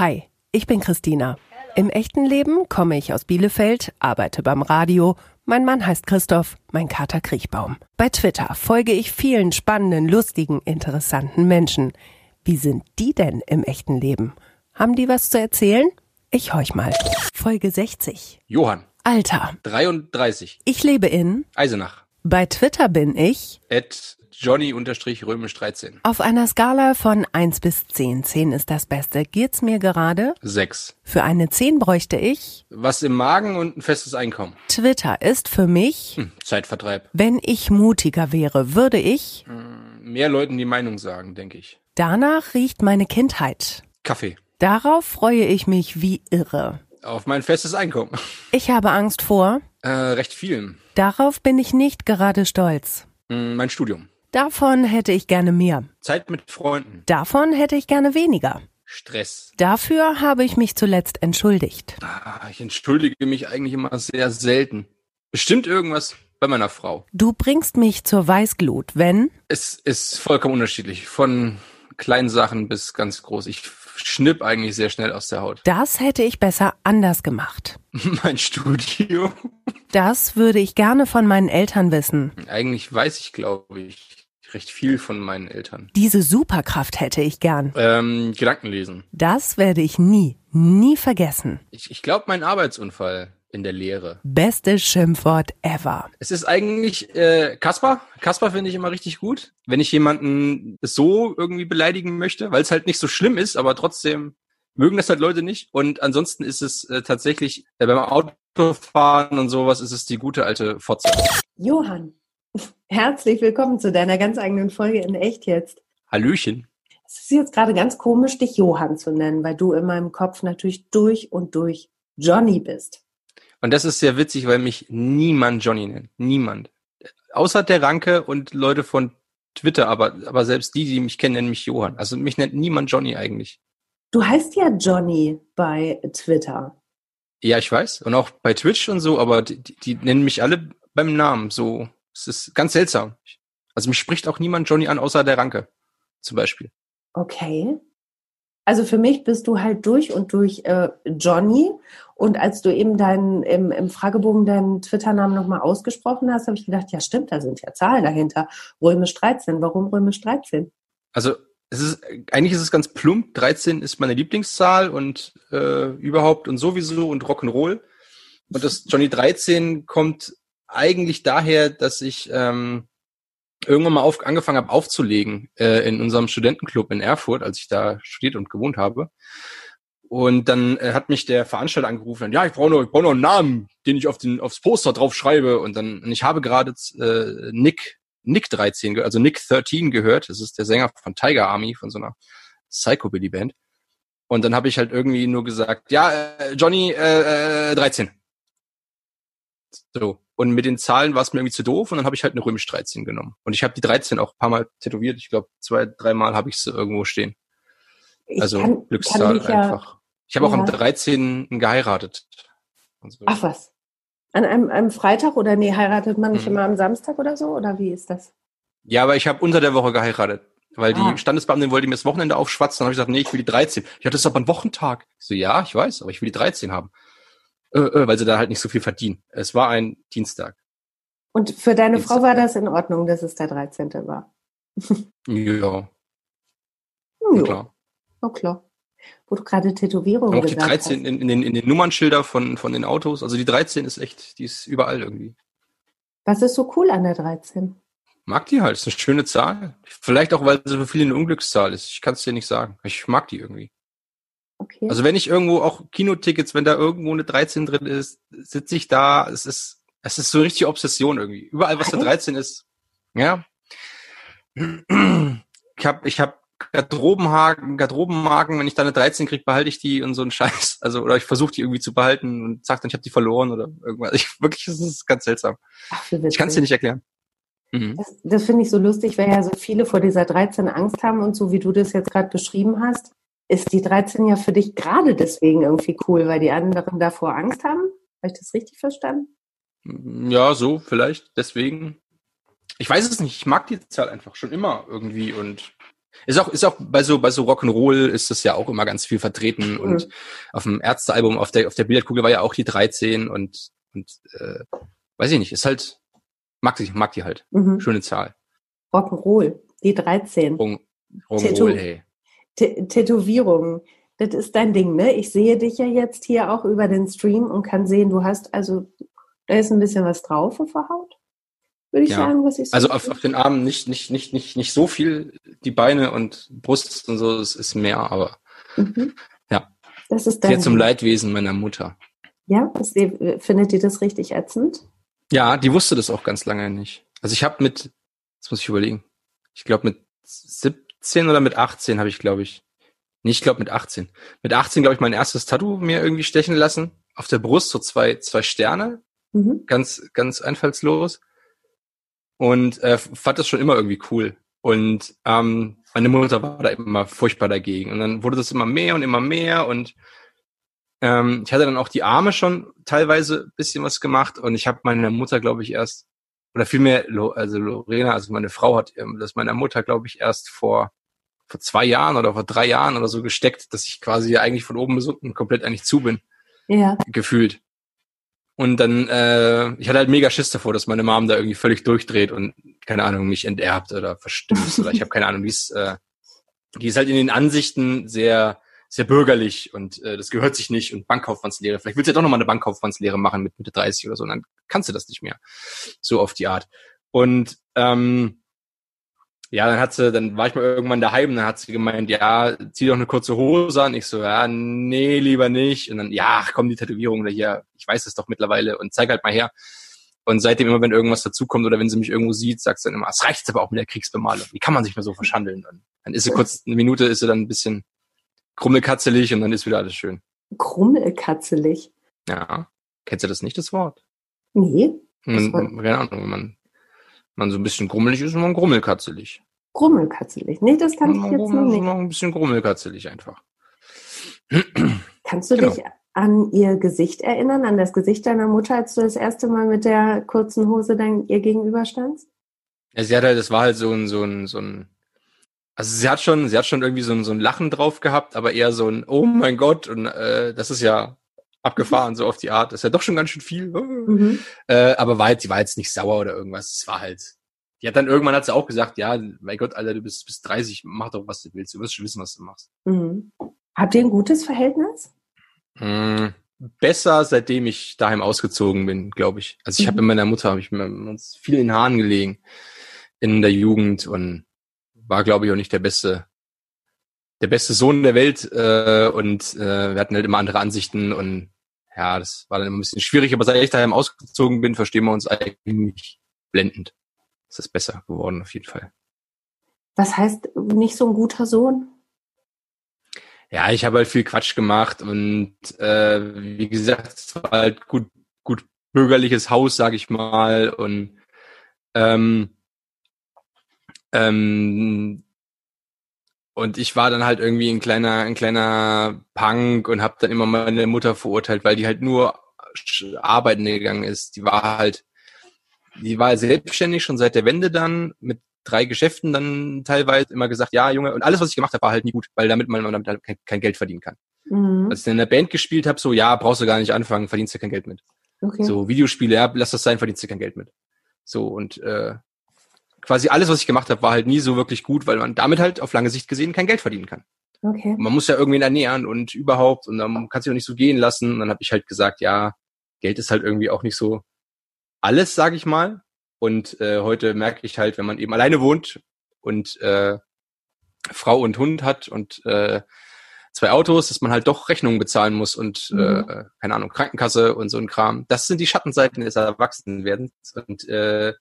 Hi, ich bin Christina. Im echten Leben komme ich aus Bielefeld, arbeite beim Radio. Mein Mann heißt Christoph, mein Kater Kriechbaum. Bei Twitter folge ich vielen spannenden, lustigen, interessanten Menschen. Wie sind die denn im echten Leben? Haben die was zu erzählen? Ich horch mal. Folge 60. Johann, Alter, 33, ich lebe in. Eisenach, Bei Twitter bin ich at Johnny-Römisch13, auf einer Skala von 1 bis 10. 10 ist das Beste. Geht's mir gerade? 6. Für eine 10 bräuchte ich. Was im Magen und ein festes Einkommen. Twitter ist für mich. Hm, Zeitvertreib. Wenn ich mutiger wäre, würde ich. Mehr Leuten die Meinung sagen, denke ich. Danach riecht meine Kindheit. Kaffee. Darauf freue ich mich wie irre. Auf mein festes Einkommen. Ich habe Angst vor. Äh, recht vielen. Darauf bin ich nicht gerade stolz. Hm, mein Studium. Davon hätte ich gerne mehr. Zeit mit Freunden. Davon hätte ich gerne weniger. Stress. Dafür habe ich mich zuletzt entschuldigt. Ah, ich entschuldige mich eigentlich immer sehr selten. Bestimmt irgendwas bei meiner Frau. Du bringst mich zur Weißglut, wenn Es ist vollkommen unterschiedlich. Von kleinen Sachen bis ganz groß. Ich schnipp eigentlich sehr schnell aus der Haut. das hätte ich besser anders gemacht. mein Studium. Das würde ich gerne von meinen Eltern wissen. Eigentlich weiß ich, glaube ich, recht viel von meinen Eltern. Diese Superkraft hätte ich gern. Ähm, Gedanken lesen. Das werde ich nie, nie vergessen. Ich, ich glaube, mein Arbeitsunfall in der Lehre. Bestes Schimpfwort ever. Es ist eigentlich äh, Kasper. Kasper finde ich immer richtig gut. Wenn ich jemanden so irgendwie beleidigen möchte, weil es halt nicht so schlimm ist, aber trotzdem mögen das halt Leute nicht. Und ansonsten ist es äh, tatsächlich äh, beim Autofahren und sowas ist es die gute alte Fotze. Johann, herzlich willkommen zu deiner ganz eigenen Folge in Echt jetzt. Hallöchen. Es ist jetzt gerade ganz komisch, dich Johann zu nennen, weil du in meinem Kopf natürlich durch und durch Johnny bist. Und das ist sehr witzig, weil mich niemand Johnny nennt. Niemand. Außer der Ranke und Leute von Twitter, aber, aber selbst die, die mich kennen, nennen mich Johann. Also mich nennt niemand Johnny eigentlich. Du heißt ja Johnny bei Twitter. Ja, ich weiß. Und auch bei Twitch und so, aber die, die, nennen mich alle beim Namen. So, es ist ganz seltsam. Also mich spricht auch niemand Johnny an, außer der Ranke. Zum Beispiel. Okay. Also für mich bist du halt durch und durch äh, Johnny. Und als du eben deinen im, im Fragebogen deinen Twitter-Namen nochmal ausgesprochen hast, habe ich gedacht, ja stimmt, da sind ja Zahlen dahinter. Römisch 13. Warum Römisch 13? Also es ist eigentlich ist es ganz plump. 13 ist meine Lieblingszahl und äh, überhaupt und sowieso und Rock'n'Roll. Und das Johnny 13 kommt eigentlich daher, dass ich ähm, irgendwann mal auf, angefangen habe aufzulegen äh, in unserem Studentenclub in Erfurt, als ich da studiert und gewohnt habe. Und dann äh, hat mich der Veranstalter angerufen, und, ja, ich brauche noch, ich brauche noch einen Namen, den ich auf den aufs Poster drauf schreibe. Und dann, und ich habe gerade äh, Nick Nick 13, ge- also Nick 13 gehört. Das ist der Sänger von Tiger Army, von so einer Psychobilly Band. Und dann habe ich halt irgendwie nur gesagt, ja, äh, Johnny äh, äh, 13. So. Und mit den Zahlen war es mir irgendwie zu doof und dann habe ich halt eine römisch 13 genommen. Und ich habe die 13 auch ein paar Mal tätowiert. Ich glaube, zwei, dreimal habe ich sie irgendwo stehen. Ich Also kann- kann Glückszahl mich ja- einfach. Ich habe auch am Ja. 13. geheiratet. So. Ach was. An einem, einem Freitag oder nee, heiratet man nicht Mhm. immer am Samstag oder so? Oder wie ist das? Ja, aber ich habe unter der Woche geheiratet. Weil Ah. die Standesbeamtin wollte mir das Wochenende aufschwatzen. Dann habe ich gesagt, nee, ich will die 13. Ja, das ist aber ein Wochentag. Ich so, ja, ich weiß, aber ich will die 13 haben. Äh, äh, weil sie da halt nicht so viel verdienen. Es war ein Dienstag. Und für deine Dienstag. Frau war das in Ordnung, dass es der 13. war? Ja, Hm, klar. Oh, klar. Wo du gerade Tätowierungen Auch die gesagt 13 hast. in, in, den, in den Nummernschilder von, von den Autos. Also die 13 ist echt, die ist überall irgendwie. Was ist so cool an der 13? Mag die halt. Ist eine schöne Zahl. Vielleicht auch, weil sie für viele eine Unglückszahl ist. Ich kann es dir nicht sagen. Ich mag die irgendwie. Okay. Also wenn ich irgendwo auch Kinotickets, wenn da irgendwo eine 13 drin ist, sitze ich da. Es ist, es ist so eine richtige Obsession irgendwie. Überall, was eine Echt? 13 ist. Ja. Ich habe ich hab Garderobenhaken, Garderobenmarken, wenn ich da eine 13 krieg, behalte ich die und so einen Scheiß. Also, oder ich versuche die irgendwie zu behalten und sag dann, ich habe die verloren oder irgendwas. Ich, wirklich, das ist ganz seltsam. Ach, Ich kann es dir nicht erklären. Mhm. Das, das finde ich so lustig, weil ja so viele vor dieser 13 Angst haben und so wie du das jetzt gerade beschrieben hast, ist die 13 ja für dich gerade deswegen irgendwie cool, weil die anderen davor Angst haben. Habe ich das richtig verstanden? Ja, so, vielleicht. Deswegen. Ich weiß es nicht. Ich mag die Zahl einfach schon immer irgendwie und Ist auch, ist auch bei so, bei so Rock'n'Roll ist das ja auch immer ganz viel vertreten Mhm. und auf dem Ärztealbum, auf der, auf der Billardkugel war ja auch die 13 und, und, äh, weiß ich nicht, ist halt, mag die, mag die halt. Mhm. Schöne Zahl. Rock'n'Roll, die 13. Rock- Tattoo. Rock'n'Roll, hey. Tä- Tätowierungen. Das ist dein Ding, ne? Ich sehe dich ja jetzt hier auch über den Stream und kann sehen, du hast also, da ist ein bisschen was drauf auf der Haut. Würde ich Ja. sagen, was ich so Also auf, auf den Armen nicht, nicht, nicht, nicht, nicht so viel, die Beine und Brust und so, es ist mehr, aber Mhm. Ja. Das ist dein sehr zum. Leidwesen meiner Mutter. Ja, ist die, findet ihr das richtig ätzend? Ja, die wusste das auch ganz lange nicht. Also ich habe mit, jetzt muss ich überlegen, ich glaube mit 17 oder mit 18 habe ich, glaube ich, nee, ich glaube mit 18. Mit 18, glaube ich, mein erstes Tattoo mir irgendwie stechen lassen. Auf der Brust so zwei, zwei Sterne, Mhm. ganz, ganz einfallslos. Und äh, fand das schon immer irgendwie cool. Und ähm, meine Mutter war da immer furchtbar dagegen. Und dann wurde das immer mehr und immer mehr. Und ähm, ich hatte dann auch die Arme schon teilweise ein bisschen was gemacht. Und ich habe meiner Mutter, glaube ich, erst, oder vielmehr, also Lorena, also meine Frau hat ähm, das meiner Mutter, glaube ich, erst vor vor zwei Jahren oder vor drei Jahren oder so gesteckt, dass ich quasi eigentlich von oben bis unten komplett eigentlich zu bin Ja. gefühlt. Und dann, äh, ich hatte halt mega Schiss davor, dass meine Mom da irgendwie völlig durchdreht und, keine Ahnung, mich enterbt oder verstößt oder ich habe keine Ahnung, wie es, äh, die ist halt in den Ansichten sehr, sehr bürgerlich und äh, das gehört sich nicht und Bankkaufmannslehre. Vielleicht willst du ja doch nochmal eine Bankkaufmannslehre machen mit Mitte 30 oder so, und dann kannst du das nicht mehr. So auf die Art. Und ähm, ja, dann hat sie, dann war ich mal irgendwann daheim, dann hat sie gemeint, ja, zieh doch eine kurze Hose an. Ich so, ja, nee, lieber nicht. Und dann, ja, komm, die Tätowierung oder hier, ich weiß es doch mittlerweile und zeig halt mal her. Und seitdem immer, wenn irgendwas dazukommt oder wenn sie mich irgendwo sieht, sagt sie dann immer, es reicht aber auch mit der Kriegsbemalung. Wie kann man sich mal so verschandeln? Und dann ist sie kurz, eine Minute ist sie dann ein bisschen krummelkatzelig und dann ist wieder alles schön. Krummelkatzelig. Ja. Kennst du das nicht, das Wort? Nee, Man, war- keine Ahnung, wenn man, man so ein bisschen grummelig ist, ist man grummelkatzelig. Grummelkatzelig. Nee, das kann ich Man jetzt noch nicht. noch ein bisschen grummelkatzelig einfach. Kannst du Genau. dich an ihr Gesicht erinnern, an das Gesicht deiner Mutter, als du das erste Mal mit der kurzen Hose dann ihr gegenüberstandst? Ja, sie hat halt, das war halt so ein, so ein, so ein, also sie hat schon, sie hat schon irgendwie so ein, so ein Lachen drauf gehabt, aber eher so ein, oh mein Gott, und äh, das ist ja abgefahren, so auf die Art. Das ist ja doch schon ganz schön viel. Mhm. Äh, aber war halt, die war jetzt nicht sauer oder irgendwas. Es war halt. Die hat dann irgendwann hat sie auch gesagt, ja, mein Gott, Alter, du bist bis 30, mach doch, was du willst. Du wirst schon wissen, was du machst. Mhm. Habt ihr ein gutes Verhältnis? Hm, besser, seitdem ich daheim ausgezogen bin, glaube ich. Also ich habe Mhm. mit meiner Mutter, habe ich mir uns viel in den Haaren gelegen in der Jugend und war, glaube ich, auch nicht der beste, der beste Sohn der Welt äh, und äh, wir hatten halt immer andere Ansichten und ja, das war dann immer ein bisschen schwierig, aber seit ich daheim ausgezogen bin, verstehen wir uns eigentlich blendend. Das ist besser geworden auf jeden Fall. Was heißt nicht so ein guter Sohn? Ja, ich habe halt viel Quatsch gemacht und äh, wie gesagt, es war halt gut, gut bürgerliches Haus, sag ich mal. Und ähm, ähm, und ich war dann halt irgendwie ein kleiner, ein kleiner Punk und habe dann immer meine Mutter verurteilt, weil die halt nur arbeiten gegangen ist. Die war halt, die war selbstständig schon seit der Wende dann mit drei Geschäften dann teilweise immer gesagt, ja Junge, und alles, was ich gemacht habe, war halt nie gut, weil damit man damit halt kein, kein Geld verdienen kann. Mhm. Als ich dann in der Band gespielt habe, so, ja, brauchst du gar nicht anfangen, verdienst du kein Geld mit. Okay. So, Videospiele, ja, lass das sein, verdienst du kein Geld mit. So, und äh, quasi alles, was ich gemacht habe, war halt nie so wirklich gut, weil man damit halt auf lange Sicht gesehen kein Geld verdienen kann. okay. Und man muss ja irgendwen ernähren und überhaupt, und dann kannst du auch nicht so gehen lassen. Und dann habe ich halt gesagt, ja, Geld ist halt irgendwie auch nicht so alles, sage ich mal. Und äh, heute merke ich halt, wenn man eben alleine wohnt und äh, Frau und Hund hat und äh, zwei Autos, dass man halt doch Rechnungen bezahlen muss und Mhm. äh, keine Ahnung, Krankenkasse und so ein Kram. Das sind die Schattenseiten des Erwachsenwerdens. Und äh,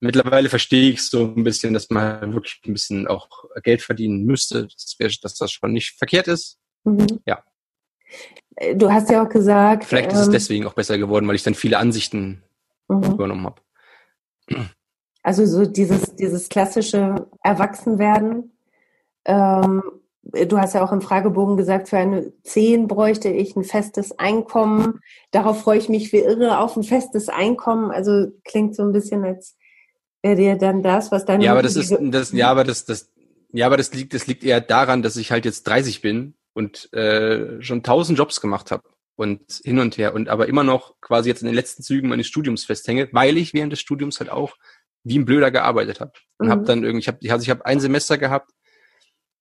mittlerweile verstehe ich so ein bisschen, dass man halt wirklich ein bisschen auch Geld verdienen müsste, dass, das schon nicht verkehrt ist. Mhm. Ja. Äh, Du hast ja auch gesagt. Vielleicht ist es ähm, deswegen auch besser geworden, weil ich dann viele Ansichten mhm. übernommen habe. Also so dieses, dieses klassische Erwachsenwerden. Ähm, du hast ja auch im Fragebogen gesagt, für eine 10 bräuchte ich ein festes Einkommen. Darauf freue ich mich wie irre auf ein festes Einkommen. Also klingt so ein bisschen, als wäre dir dann das, was deine Ja, aber das ist, das, ja, aber das, das, Ja, aber das liegt, das liegt eher daran, dass ich halt jetzt 30 bin und äh, schon tausend Jobs gemacht habe und hin und her und aber immer noch quasi jetzt in den letzten Zügen meines Studiums festhänge, weil ich während des Studiums halt auch wie ein Blöder gearbeitet habe und mhm. habe dann irgendwie, ich habe, also ich habe ein Semester gehabt,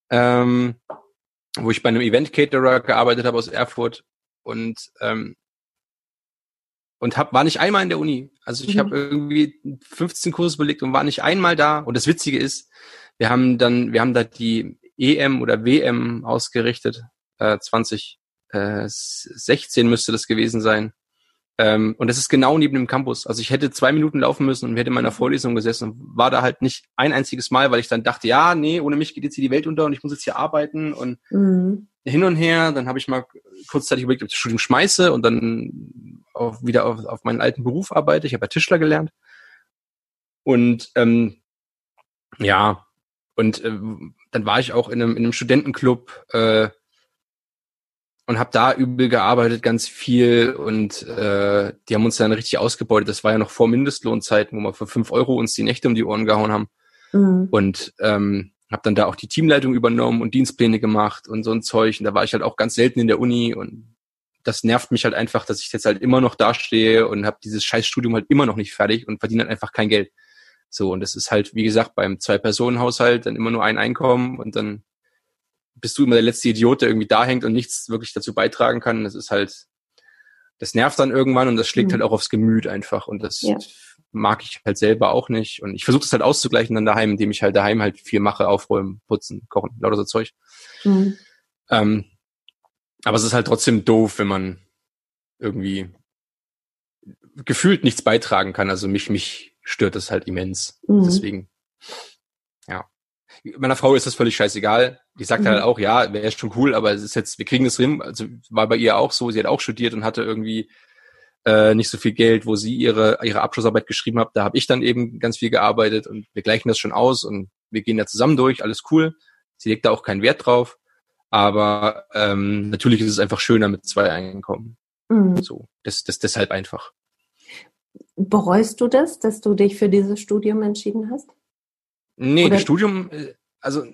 ähm, wo ich bei einem Event Caterer gearbeitet habe aus Erfurt und ähm, und hab, war nicht einmal in der Uni. Also ich mhm. habe irgendwie 15 Kurse belegt und war nicht einmal da. Und das Witzige ist, wir haben dann, wir haben da die EM oder WM ausgerichtet, äh, 2016 müsste das gewesen sein. Ähm, und das ist genau neben dem Campus. Also ich hätte zwei Minuten laufen müssen und hätte in meiner Vorlesung gesessen und war da halt nicht ein einziges Mal, weil ich dann dachte, ja, nee, ohne mich geht jetzt hier die Welt unter und ich muss jetzt hier arbeiten und mhm. hin und her. Dann habe ich mal kurzzeitig überlegt, ob ich das Studium schmeiße und dann auf, wieder auf, auf meinen alten Beruf arbeite. Ich habe ja Tischler gelernt. Und ähm, ja, und äh, dann war ich auch in einem, in einem Studentenclub äh, und habe da übel gearbeitet, ganz viel. Und äh, die haben uns dann richtig ausgebeutet. Das war ja noch vor Mindestlohnzeiten, wo wir für fünf Euro uns die Nächte um die Ohren gehauen haben. Mhm. Und ähm, habe dann da auch die Teamleitung übernommen und Dienstpläne gemacht und so ein Zeug. Und da war ich halt auch ganz selten in der Uni und das nervt mich halt einfach, dass ich jetzt halt immer noch dastehe und habe dieses Scheißstudium halt immer noch nicht fertig und verdiene halt einfach kein Geld. So, und das ist halt, wie gesagt, beim Zwei-Personen-Haushalt dann immer nur ein Einkommen und dann bist du immer der letzte Idiot, der irgendwie da hängt und nichts wirklich dazu beitragen kann. Das ist halt, das nervt dann irgendwann und das schlägt mhm. halt auch aufs Gemüt einfach. Und das ja. mag ich halt selber auch nicht. Und ich versuche das halt auszugleichen dann daheim, indem ich halt daheim halt viel mache, aufräumen, putzen, kochen, lauter so Zeug. Mhm. Ähm, aber es ist halt trotzdem doof, wenn man irgendwie gefühlt nichts beitragen kann. Also mich, mich stört das halt immens. Mhm. Deswegen, ja. Meiner Frau ist das völlig scheißegal. Die sagt halt mhm. halt auch, ja, wäre schon cool, aber es ist jetzt, wir kriegen das hin. Also war bei ihr auch so, sie hat auch studiert und hatte irgendwie äh, nicht so viel Geld, wo sie ihre, ihre Abschlussarbeit geschrieben hat. Da habe ich dann eben ganz viel gearbeitet und wir gleichen das schon aus und wir gehen da zusammen durch, alles cool. Sie legt da auch keinen Wert drauf. Aber ähm, natürlich ist es einfach schöner mit zwei Einkommen. Mhm. So, das, das deshalb einfach. Bereust du das, dass du dich für dieses Studium entschieden hast? Nee, Oder? das Studium, äh, also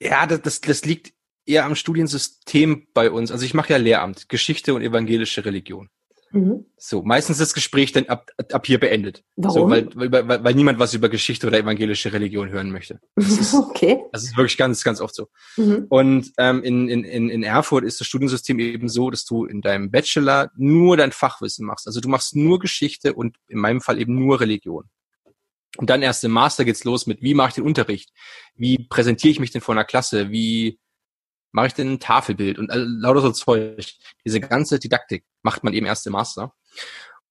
ja, das, das, das liegt eher am Studiensystem bei uns. Also ich mache ja Lehramt, Geschichte und evangelische Religion. Mhm. So, meistens das Gespräch dann ab, ab hier beendet. Warum? So, weil, weil, weil, weil niemand was über Geschichte oder evangelische Religion hören möchte. Das ist, okay. Das ist wirklich ganz, ganz oft so. Mhm. Und ähm, in, in, in Erfurt ist das Studiensystem eben so, dass du in deinem Bachelor nur dein Fachwissen machst. Also du machst nur Geschichte und in meinem Fall eben nur Religion. Und dann erst im Master geht's los mit, wie mache ich den Unterricht? Wie präsentiere ich mich denn vor einer Klasse? Wie mache ich denn ein Tafelbild und lauter so Zeug. Diese ganze Didaktik macht man eben erst im Master.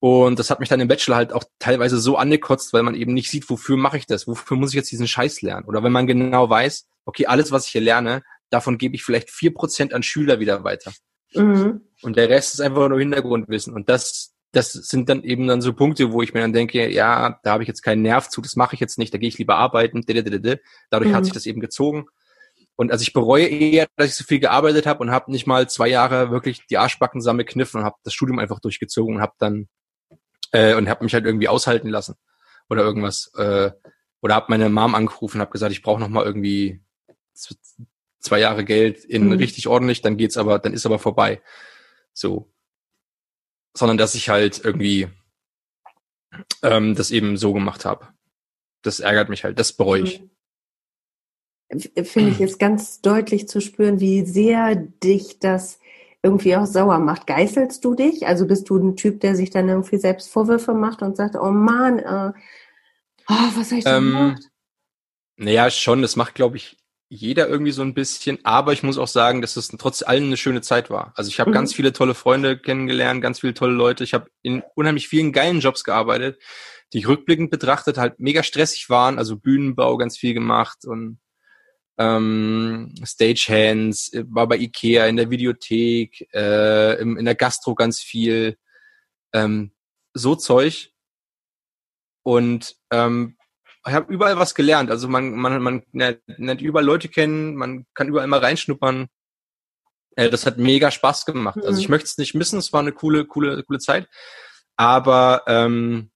Und das hat mich dann im Bachelor halt auch teilweise so angekotzt, weil man eben nicht sieht, wofür mache ich das? Wofür muss ich jetzt diesen Scheiß lernen? Oder wenn man genau weiß, okay, alles, was ich hier lerne, davon gebe ich vielleicht vier Prozent an Schüler wieder weiter. Mhm. Und der Rest ist einfach nur Hintergrundwissen. Und das, das sind dann eben dann so Punkte, wo ich mir dann denke, ja, da habe ich jetzt keinen Nerv zu, das mache ich jetzt nicht, da gehe ich lieber arbeiten. Dadurch mhm. hat sich das eben gezogen. Und also ich bereue eher, dass ich so viel gearbeitet habe und habe nicht mal zwei Jahre wirklich die Arschbacken zusammengekniffen und habe das Studium einfach durchgezogen und habe dann äh, und habe mich halt irgendwie aushalten lassen oder irgendwas äh, oder habe meine Mom angerufen und habe gesagt, ich brauche noch mal irgendwie zwei Jahre Geld in mhm. richtig ordentlich, dann geht's aber, dann ist aber vorbei. So, sondern dass ich halt irgendwie ähm, das eben so gemacht habe. Das ärgert mich halt, das bereue ich. Mhm finde ich jetzt ganz deutlich zu spüren, wie sehr dich das irgendwie auch sauer macht. Geißelst du dich? Also bist du ein Typ, der sich dann irgendwie selbst Vorwürfe macht und sagt, oh Mann, äh, oh, was habe ich denn ähm, gemacht? Naja, schon, das macht, glaube ich, jeder irgendwie so ein bisschen, aber ich muss auch sagen, dass es trotz allem eine schöne Zeit war. Also ich habe mhm. ganz viele tolle Freunde kennengelernt, ganz viele tolle Leute. Ich habe in unheimlich vielen geilen Jobs gearbeitet, die rückblickend betrachtet halt mega stressig waren, also Bühnenbau ganz viel gemacht und ähm, Stagehands, äh, war bei Ikea in der Videothek, äh, im, in der Gastro ganz viel, ähm, so Zeug. Und ähm, ich habe überall was gelernt. Also man, man, man lernt überall Leute kennen, man kann überall mal reinschnuppern. Äh, das hat mega Spaß gemacht. Mhm. Also ich mhm. möchte es nicht missen, es war eine coole, coole, coole Zeit. Aber ähm,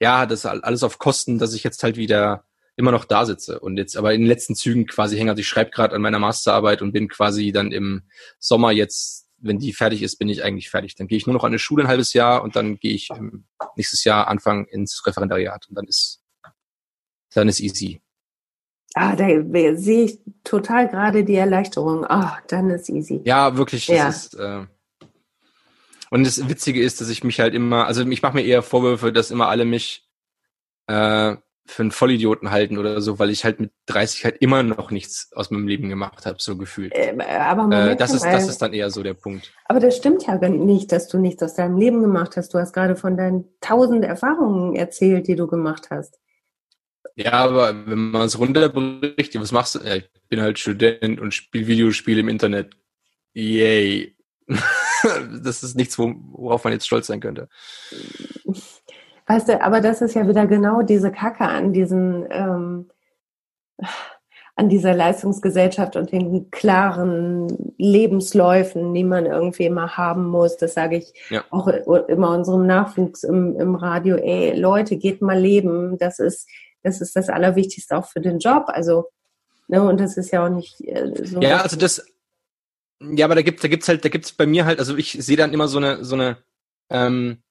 ja, das alles auf Kosten, dass ich jetzt halt wieder immer noch da sitze und jetzt aber in den letzten Zügen quasi hänge. Also ich schreibe gerade an meiner Masterarbeit und bin quasi dann im Sommer jetzt, wenn die fertig ist, bin ich eigentlich fertig. Dann gehe ich nur noch an eine Schule ein halbes Jahr und dann gehe ich nächstes Jahr Anfang ins Referendariat und dann ist dann ist easy. Ah, da sehe ich total gerade die Erleichterung. Ah, dann ist easy. Ja, wirklich. Ja. Ist, äh, und das Witzige ist, dass ich mich halt immer, also ich mache mir eher Vorwürfe, dass immer alle mich äh, für einen Vollidioten halten oder so, weil ich halt mit 30 halt immer noch nichts aus meinem Leben gemacht habe, so gefühlt. Äh, aber Moment, äh, das, ist, das ist dann eher so der Punkt. Aber das stimmt ja nicht, dass du nichts aus deinem Leben gemacht hast. Du hast gerade von deinen tausend Erfahrungen erzählt, die du gemacht hast. Ja, aber wenn man es runterbricht, was machst du? Ich bin halt Student und spiele Videospiele im Internet. Yay. das ist nichts, worauf man jetzt stolz sein könnte. Weißt du, aber das ist ja wieder genau diese Kacke an diesen, ähm, an dieser Leistungsgesellschaft und den klaren Lebensläufen, die man irgendwie immer haben muss. Das sage ich ja. auch immer unserem Nachwuchs im, im Radio. Ey, Leute, geht mal leben. Das ist, das ist das Allerwichtigste auch für den Job. Also, ne, und das ist ja auch nicht äh, so. Ja, also das, ja, aber da gibt's, da gibt's halt, da gibt's bei mir halt, also ich sehe dann immer so eine, so eine, ähm,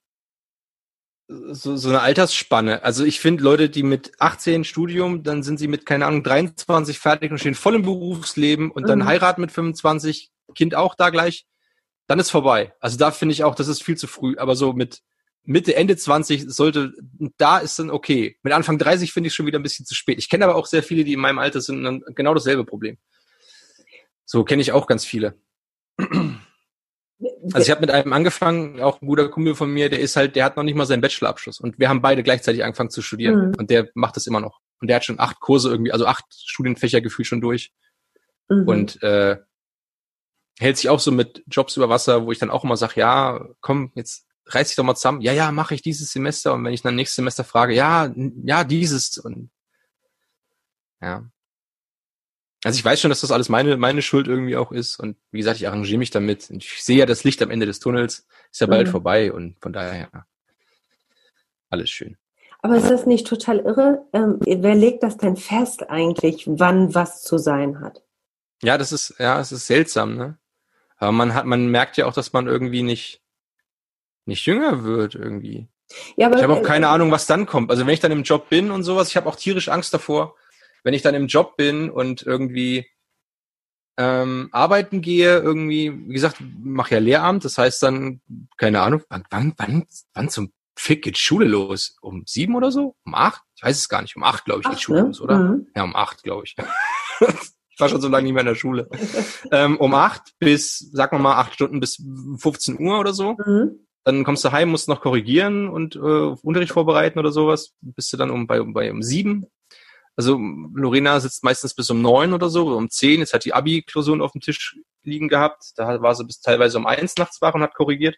so, so eine Altersspanne. Also ich finde Leute, die mit 18 Studium, dann sind sie mit, keine Ahnung, 23 fertig und stehen voll im Berufsleben und dann mhm. heiraten mit 25, Kind auch da gleich, dann ist vorbei. Also da finde ich auch, das ist viel zu früh. Aber so mit Mitte, Ende 20 sollte, da ist dann okay. Mit Anfang 30 finde ich schon wieder ein bisschen zu spät. Ich kenne aber auch sehr viele, die in meinem Alter sind, dann genau dasselbe Problem. So kenne ich auch ganz viele. Also ich habe mit einem angefangen, auch ein guter Kumpel von mir, der ist halt, der hat noch nicht mal seinen Bachelorabschluss und wir haben beide gleichzeitig angefangen zu studieren mhm. und der macht das immer noch und der hat schon acht Kurse irgendwie, also acht Studienfächer gefühlt schon durch mhm. und äh, hält sich auch so mit Jobs über Wasser, wo ich dann auch immer sage, ja, komm, jetzt reiß dich doch mal zusammen. Ja, ja, mache ich dieses Semester und wenn ich dann nächstes Semester frage, ja, ja, dieses und ja. Also ich weiß schon, dass das alles meine, meine Schuld irgendwie auch ist. Und wie gesagt, ich arrangiere mich damit. Und ich sehe ja das Licht am Ende des Tunnels. Ist ja bald mhm. vorbei. Und von daher, alles schön. Aber ist das nicht total irre? Ähm, wer legt das denn fest eigentlich, wann was zu sein hat? Ja, das ist, ja, es ist seltsam, ne? Aber man hat, man merkt ja auch, dass man irgendwie nicht, nicht jünger wird irgendwie. Ja, aber, ich habe auch keine äh, Ahnung, was dann kommt. Also wenn ich dann im Job bin und sowas, ich habe auch tierisch Angst davor, wenn ich dann im Job bin und irgendwie ähm, arbeiten gehe, irgendwie, wie gesagt, mache ja Lehramt, das heißt dann, keine Ahnung, wann, wann, wann, zum Fick geht Schule los? Um sieben oder so? Um acht? Ich weiß es gar nicht. Um acht, glaube ich, geht Schule ne? los, oder? Mhm. Ja, um acht, glaube ich. ich war schon so lange nicht mehr in der Schule. ähm, um acht bis, sagen wir mal, acht Stunden bis 15 Uhr oder so. Mhm. Dann kommst du heim, musst noch korrigieren und äh, Unterricht vorbereiten oder sowas. Bist du dann um bei, bei um sieben also Lorena sitzt meistens bis um neun oder so, um zehn. Jetzt hat die Abi-Klausuren auf dem Tisch liegen gehabt. Da war sie bis teilweise um eins nachts wach und hat korrigiert.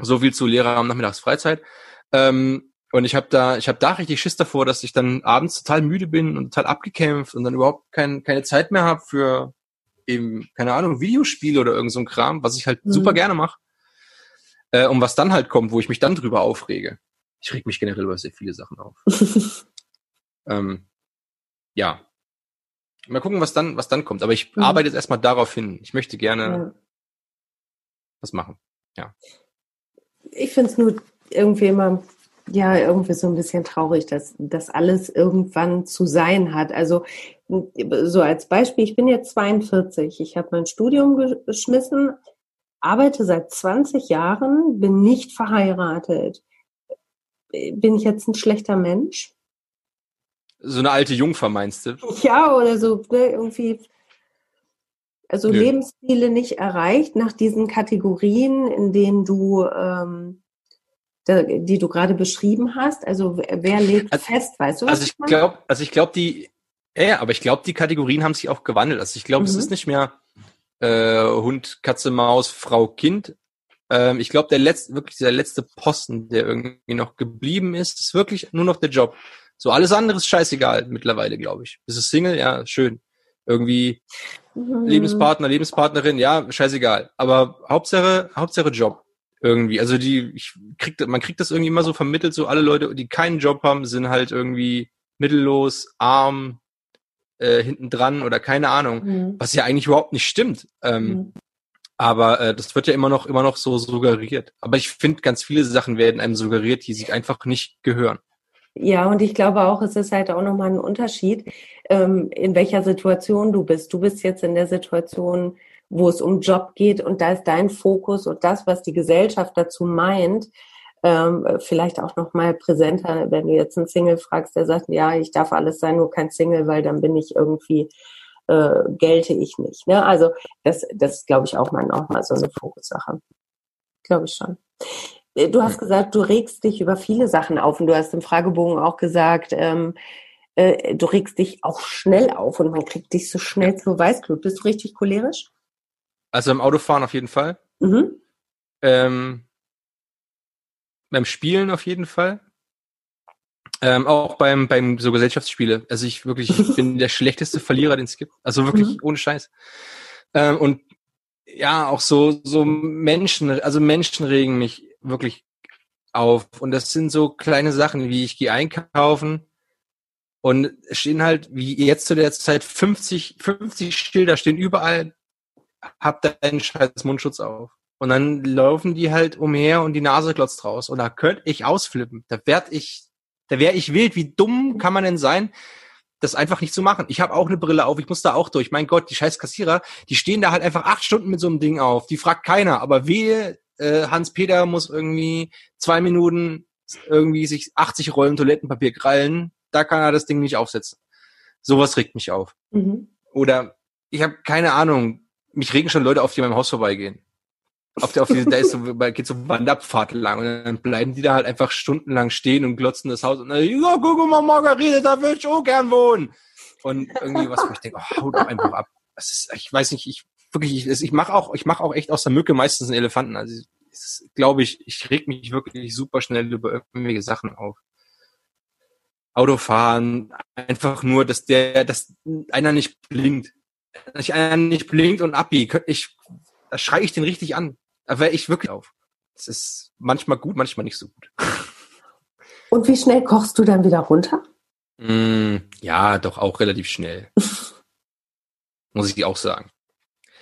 So viel zu Lehrer am Nachmittagsfreizeit. Ähm, und ich habe da, ich habe da richtig Schiss davor, dass ich dann abends total müde bin und total abgekämpft und dann überhaupt kein, keine Zeit mehr habe für eben, keine Ahnung, Videospiele oder irgend so ein Kram, was ich halt mhm. super gerne mache. Äh, und was dann halt kommt, wo ich mich dann drüber aufrege. Ich reg mich generell über sehr viele Sachen auf. Ähm, ja. Mal gucken, was dann, was dann kommt. Aber ich mhm. arbeite jetzt erstmal darauf hin. Ich möchte gerne ja. was machen. Ja. Ich finde es nur irgendwie immer, ja, irgendwie so ein bisschen traurig, dass das alles irgendwann zu sein hat. Also so als Beispiel, ich bin jetzt 42, ich habe mein Studium geschmissen, arbeite seit 20 Jahren, bin nicht verheiratet. Bin ich jetzt ein schlechter Mensch? So eine alte Jungfer meinst du? Ja, oder so ne, irgendwie. Also Nö. Lebensziele nicht erreicht nach diesen Kategorien, in denen du, ähm, die du gerade beschrieben hast. Also wer legt also, fest, weißt du? Was also ich glaube, also ich glaube die, ja, aber ich glaube die Kategorien haben sich auch gewandelt. Also ich glaube, mhm. es ist nicht mehr äh, Hund, Katze, Maus, Frau, Kind. Ähm, ich glaube, der letzte, wirklich der letzte Posten, der irgendwie noch geblieben ist, ist wirklich nur noch der Job. So alles andere ist scheißegal mittlerweile, glaube ich. Bist du Single? Ja, schön. Irgendwie mhm. Lebenspartner, Lebenspartnerin, ja, scheißegal. Aber Hauptsache, Hauptsache Job. Irgendwie. Also die, ich krieg, man kriegt das irgendwie immer so vermittelt, so alle Leute, die keinen Job haben, sind halt irgendwie mittellos, arm, äh, hinten dran oder keine Ahnung, Mhm. was ja eigentlich überhaupt nicht stimmt. Ähm, Mhm. Aber äh, das wird ja immer noch immer noch so suggeriert. Aber ich finde, ganz viele Sachen werden einem suggeriert, die sich einfach nicht gehören. Ja, und ich glaube auch, es ist halt auch nochmal ein Unterschied, ähm, in welcher Situation du bist. Du bist jetzt in der Situation, wo es um Job geht und da ist dein Fokus und das, was die Gesellschaft dazu meint, ähm, vielleicht auch nochmal präsenter, wenn du jetzt einen Single fragst, der sagt, ja, ich darf alles sein, nur kein Single, weil dann bin ich irgendwie, äh, gelte ich nicht. Ne? Also das, das glaube ich auch mal auch mal so eine Fokussache. Glaube ich schon. Äh, Du hast gesagt, du regst dich über viele Sachen auf und du hast im Fragebogen auch gesagt, ähm, äh, du regst dich auch schnell auf und man kriegt dich so schnell zur Weißglut. Bist du richtig cholerisch? Also im Autofahren auf jeden Fall. Mhm. Ähm, beim Spielen auf jeden Fall. Ähm, auch beim, beim so Gesellschaftsspiele. Also ich wirklich, ich bin der schlechteste Verlierer, den es gibt. Also wirklich Mhm. ohne Scheiß. Ähm, und ja, auch so, so Menschen, also Menschen regen mich wirklich auf. Und das sind so kleine Sachen, wie ich gehe einkaufen und stehen halt, wie jetzt zu der Zeit, 50, 50 Schilder stehen überall, hab deinen scheiß Mundschutz auf. Und dann laufen die halt umher und die Nase glotzt raus. Und da könnte ich ausflippen. Da werd ich, da wäre ich wild. Wie dumm kann man denn sein, das einfach nicht zu machen? Ich habe auch eine Brille auf, ich muss da auch durch. Mein Gott, die scheiß Kassierer, die stehen da halt einfach acht Stunden mit so einem Ding auf. Die fragt keiner. Aber wehe, äh, Hans-Peter muss irgendwie zwei Minuten irgendwie sich 80 Rollen Toilettenpapier krallen. Da kann er das Ding nicht aufsetzen. Sowas regt mich auf. Mhm. Oder ich habe keine Ahnung, mich regen schon Leute auf, die meinem Haus vorbeigehen. Auf der, auf diese, da ist so, geht so Wanderpfad lang und dann bleiben die da halt einfach stundenlang stehen und glotzen das Haus und dann, ja, guck mal, Margarete, da will ich auch gern wohnen. Und irgendwie was, wo ich denke, oh, haut doch einfach ab. Das ist, ich weiß nicht, ich wirklich, ich, ich mache auch, ich mache auch echt aus der Mücke meistens einen Elefanten. Also glaube ich, ich reg mich wirklich super schnell über irgendwelche Sachen auf. Autofahren, einfach nur, dass der, dass einer nicht blinkt. Dass einer nicht blinkt und abbiegt. Ich, da schreie ich den richtig an. Da wäre ich wirklich auf. Das ist manchmal gut, manchmal nicht so gut. Und wie schnell kochst du dann wieder runter? Mm, ja, doch auch relativ schnell. muss ich dir auch sagen.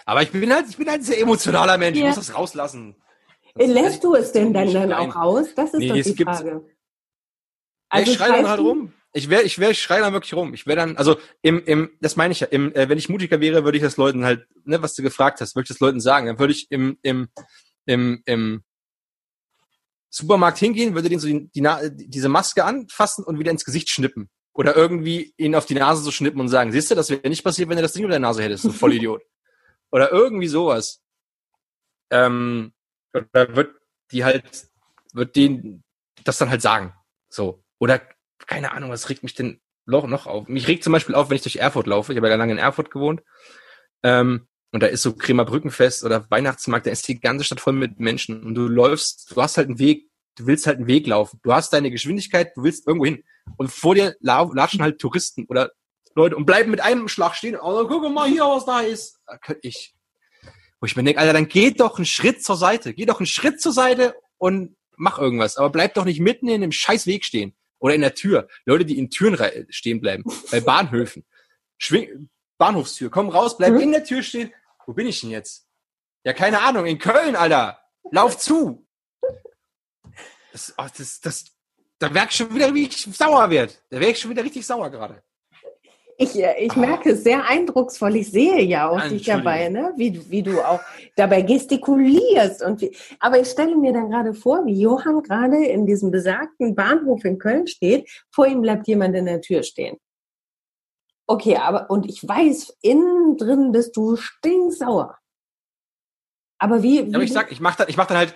Aber ich bin halt, ich bin halt ein sehr emotionaler Mensch. Ja. Ich muss das rauslassen. Äh, Lässt du es denn dann, dann auch raus? Das ist Nee, doch die Frage. Ja, ich schreie dann halt rum. Ich wäre, ich wäre, ich schreie dann wirklich rum. Ich wäre dann, also im, im, das meine ich ja, im, äh, wenn ich mutiger wäre, würde ich das Leuten halt, ne, was du gefragt hast, würde ich das Leuten sagen. Dann würde ich im, im, im, im Supermarkt hingehen, würde denen so die, die, Na- diese Maske anfassen und wieder ins Gesicht schnippen. Oder irgendwie ihnen auf die Nase so schnippen und sagen, siehst du, das wäre nicht passiert, wenn du das Ding über der Nase hättest, du Vollidiot. Oder irgendwie sowas. Ähm, oder wird die halt, wird denen das dann halt sagen. So. Oder, keine Ahnung, was regt mich denn noch, noch auf? Mich regt zum Beispiel auf, wenn ich durch Erfurt laufe. Ich habe ja lange in Erfurt gewohnt. Ähm, und da ist so Kremer Brückenfest oder Weihnachtsmarkt, da ist die ganze Stadt voll mit Menschen. Und du läufst, du hast halt einen Weg, du willst halt einen Weg laufen. Du hast deine Geschwindigkeit, du willst irgendwo hin. Und vor dir latschen halt Touristen oder Leute und bleiben mit einem Schlag stehen. Oh, guck mal hier, was da ist. Da könnte ich. Wo ich mir denke, Alter, dann geh doch einen Schritt zur Seite. Geh doch einen Schritt zur Seite und mach irgendwas. Aber bleib doch nicht mitten in dem scheiß Weg stehen. Oder in der Tür. Leute, die in Türen stehen bleiben. Bei Bahnhöfen. Schwing Bahnhofstür. Komm raus, bleib Mhm. in der Tür stehen. Wo bin ich denn jetzt? Ja, keine Ahnung. In Köln, Alter. Lauf zu. Das, oh, das, das, da merk ich schon wieder, wie ich sauer werde. Da wäre ich schon wieder richtig sauer gerade. Ich, äh, ich merke es sehr eindrucksvoll. Ich sehe ja auch Ah, dich dabei, ne? wie, wie du auch dabei gestikulierst. Und wie, aber ich stelle mir dann gerade vor, wie Johann gerade in diesem besagten Bahnhof in Köln steht. Vor ihm bleibt jemand in der Tür stehen. Okay, aber und ich weiß, innen drin bist du stinksauer. Aber wie? wie aber ich sag, ich mach dann, ich mach dann halt,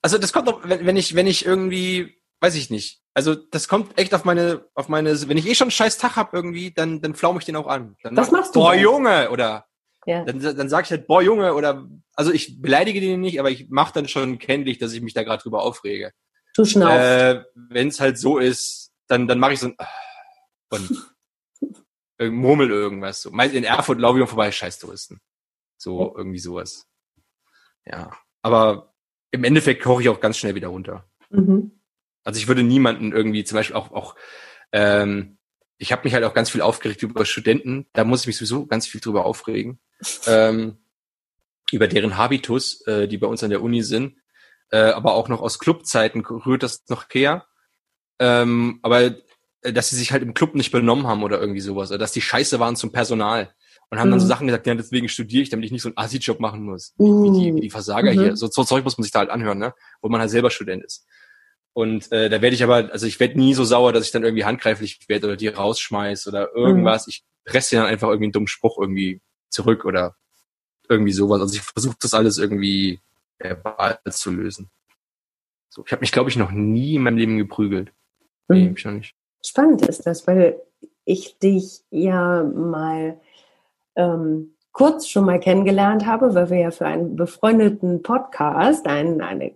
also das kommt doch, wenn, wenn ich, wenn ich irgendwie, weiß ich nicht. Also das kommt echt auf meine, auf meine, wenn ich eh schon einen scheiß Tag hab irgendwie, dann, dann flaume ich den auch an. Dann Was mach- machst du Boah, dann? Junge! Oder ja. dann, dann sag ich halt, boah, Junge, oder also ich beleidige den nicht, aber ich mach dann schon kenntlich, dass ich mich da gerade drüber aufrege. du schnaufst. Äh, wenn es halt so ist, dann, dann mache ich so ein und äh, murmel irgendwas. So. Meist in Erfurt laufe ich vorbei, scheiß Touristen. So, irgendwie sowas. Ja. Aber im Endeffekt koche ich auch ganz schnell wieder runter. Mhm. Also ich würde niemanden irgendwie, zum Beispiel auch, auch ähm, ich habe mich halt auch ganz viel aufgeregt über Studenten. Da muss ich mich sowieso ganz viel drüber aufregen. ähm, über deren Habitus, äh, die bei uns an der Uni sind. Äh, aber auch noch aus Clubzeiten rührt das noch her. Ähm, aber äh, dass sie sich halt im Club nicht benommen haben oder irgendwie sowas. Oder dass die scheiße waren zum Personal. Und haben mhm. dann so mhm. Sachen gesagt, ja, deswegen studiere ich, damit ich nicht so einen Assi-Job machen muss. Uh. Wie, die, wie die Versager mhm. hier. So, so Zeug muss man sich da halt anhören, ne? Wo man halt selber Student ist. Und äh, da werde ich aber, also ich werde nie so sauer, dass ich dann irgendwie handgreiflich werde oder die rausschmeiß oder irgendwas. Mhm. Ich presse dann einfach irgendwie einen dummen Spruch irgendwie zurück oder irgendwie sowas. Also ich versuche das alles irgendwie verbal zu lösen. So, ich habe mich, glaube ich, noch nie in meinem Leben geprügelt. Nee, mhm. schon nicht. Spannend ist das, weil ich dich ja mal ähm, kurz schon mal kennengelernt habe, weil wir ja für einen befreundeten Podcast ein, eine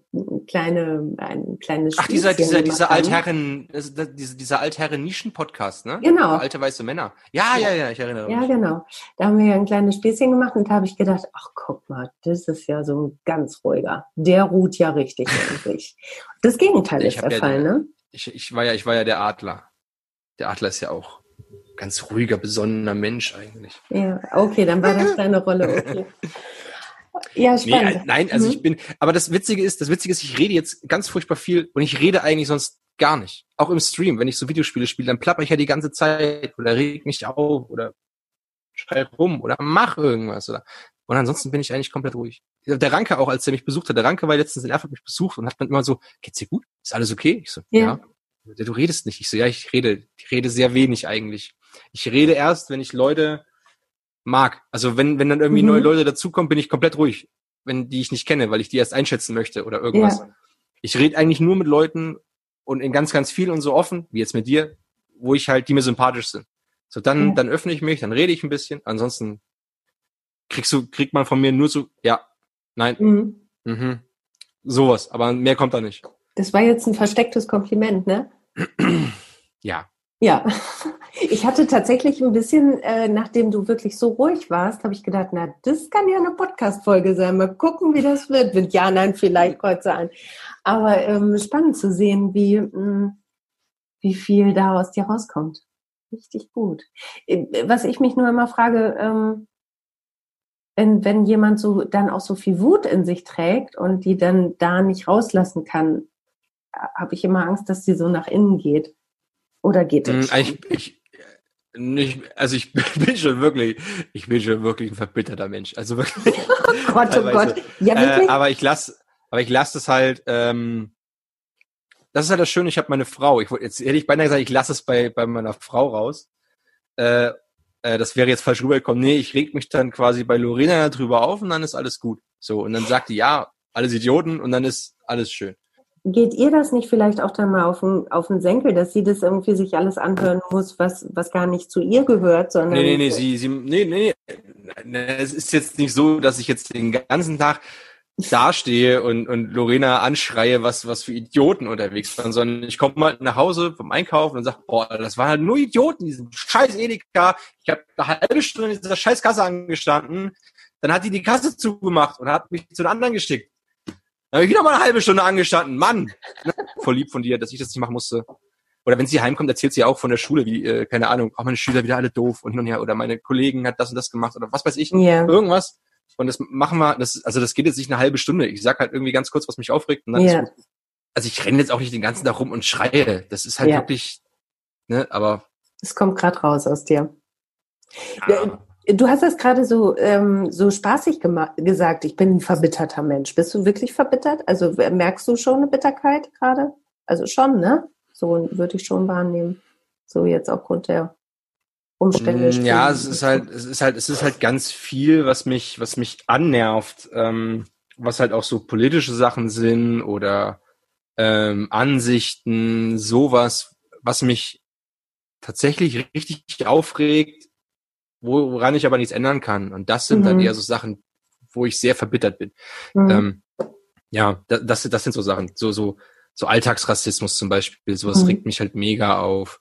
kleine, ein kleines Ach, dieser, dieser, dieser Altherren, dieser, dieser Altherren Nischen-Podcast, ne? Genau. Für alte weiße Männer. Ja, ja, ja, ich erinnere mich. Ja, genau. Da haben wir ja ein kleines Späßchen gemacht und da habe ich gedacht, ach guck mal, das ist ja so ein ganz ruhiger. Der ruht ja richtig eigentlich. Das Gegenteil ich ist der ja Fall, ne? Ich, ich war ja, ich war ja der Adler. Der Adler ist ja auch ganz ruhiger, besonnener Mensch eigentlich. Ja, okay, dann war das deine Rolle, okay. Ja, spannend. Nee, nein, also mhm. ich bin, aber das Witzige ist, das Witzige ist, ich rede jetzt ganz furchtbar viel und ich rede eigentlich sonst gar nicht. Auch im Stream, wenn ich so Videospiele spiele, dann plapper ich ja die ganze Zeit oder reg mich auf oder schrei rum oder mach irgendwas oder. Und ansonsten bin ich eigentlich komplett ruhig. Der Ranke auch, als er mich besucht hat, der Ranke war letztens in Erfurt mich besucht und hat dann immer so, geht's dir gut? Ist alles okay? Ich so, ja. ja. Du redest nicht. Ich so, ja, ich rede, ich rede sehr wenig eigentlich. Ich rede erst, wenn ich Leute mag. Also wenn, wenn dann irgendwie mhm. neue Leute dazukommen, bin ich komplett ruhig, wenn die ich nicht kenne, weil ich die erst einschätzen möchte oder irgendwas. Ja. Ich rede eigentlich nur mit Leuten und in ganz, ganz viel und so offen, wie jetzt mit dir, wo ich halt, die mir sympathisch sind. So, dann, ja. dann öffne ich mich, dann rede ich ein bisschen. Ansonsten kriegst du, kriegt man von mir nur so, ja, nein, mhm. Mhm. sowas. Aber mehr kommt da nicht. Das war jetzt ein verstecktes Kompliment, ne? Ja. Ja, ich hatte tatsächlich ein bisschen, äh, nachdem du wirklich so ruhig warst, habe ich gedacht, na, das kann ja eine Podcast-Folge sein. Mal gucken, wie das wird. Mit Ja, nein, vielleicht kreuze an. Aber ähm, spannend zu sehen, wie, mh, hm, wie viel da aus dir rauskommt. Richtig gut. Äh, was ich mich nur immer frage, ähm, wenn, wenn jemand so dann auch so viel Wut in sich trägt und die dann da nicht rauslassen kann, habe ich immer Angst, dass sie so nach innen geht. Oder geht es? Hm, ich, ich, nicht, also ich bin schon wirklich, ich bin schon wirklich ein verbitterter Mensch. Also wirklich. Oh Gott, oh Gott. Ja, wirklich? Äh, aber ich lasse, aber ich lasse es halt, ähm, das ist halt das Schöne, ich habe meine Frau. Ich, jetzt hätte ich beinahe gesagt, ich lasse es bei, bei meiner Frau raus. Äh, äh, das wäre jetzt falsch rübergekommen. Nee, ich reg mich dann quasi bei Lorena drüber auf und dann ist alles gut. So, und dann sagt die, ja, alles Idioten und dann ist alles schön geht ihr das nicht vielleicht auch dann mal auf den, auf den Senkel, dass sie das irgendwie sich alles anhören muss, was, was gar nicht zu ihr gehört, sondern. Nee, nee, nee, sie, sie, nee, nee, nee. Es ist jetzt nicht so, dass ich jetzt den ganzen Tag dastehe und, und Lorena anschreie, was, was für Idioten unterwegs waren, sondern ich komme mal nach Hause vom Einkaufen und sage, boah, das waren halt nur Idioten, diesen scheiß Edeka. Ich habe eine halbe Stunde in dieser scheiß Kasse angestanden. Dann hat die die Kasse zugemacht und hat mich zu den anderen geschickt. Da habe ich wieder mal eine halbe Stunde angestanden. Mann! Voll lieb von dir, dass ich das nicht machen musste. Oder wenn sie heimkommt, erzählt sie auch von der Schule, wie, äh, keine Ahnung, auch meine Schüler wieder alle doof und hin und her. Oder meine Kollegen hat das und das gemacht oder was weiß ich. Yeah. Irgendwas. Und das machen wir, das, also das geht jetzt nicht eine halbe Stunde. Ich sag halt irgendwie ganz kurz, was mich aufregt. Und dann yeah. ist, also ich renne jetzt auch nicht den ganzen Tag rum und schreie. Das ist halt yeah. wirklich, ne, aber. Es kommt gerade raus aus dir. Ja. Du hast das gerade so, ähm, so spaßig gesagt, ich bin ein verbitterter Mensch. Bist du wirklich verbittert? Also merkst du schon eine Bitterkeit gerade? Also schon, ne? So würde ich schon wahrnehmen. So jetzt aufgrund der Umstände. Mm, ja, es ist halt, es ist halt, es ist halt ganz viel, was mich, was mich annervt, ähm, was halt auch so politische Sachen sind oder ähm, Ansichten, sowas, was mich tatsächlich richtig aufregt, woran ich aber nichts ändern kann. Und das sind mhm. dann eher so Sachen, wo ich sehr verbittert bin. Mhm. Ähm, ja, das, das sind so Sachen, so, so, so Alltagsrassismus zum Beispiel, sowas mhm. regt mich halt mega auf.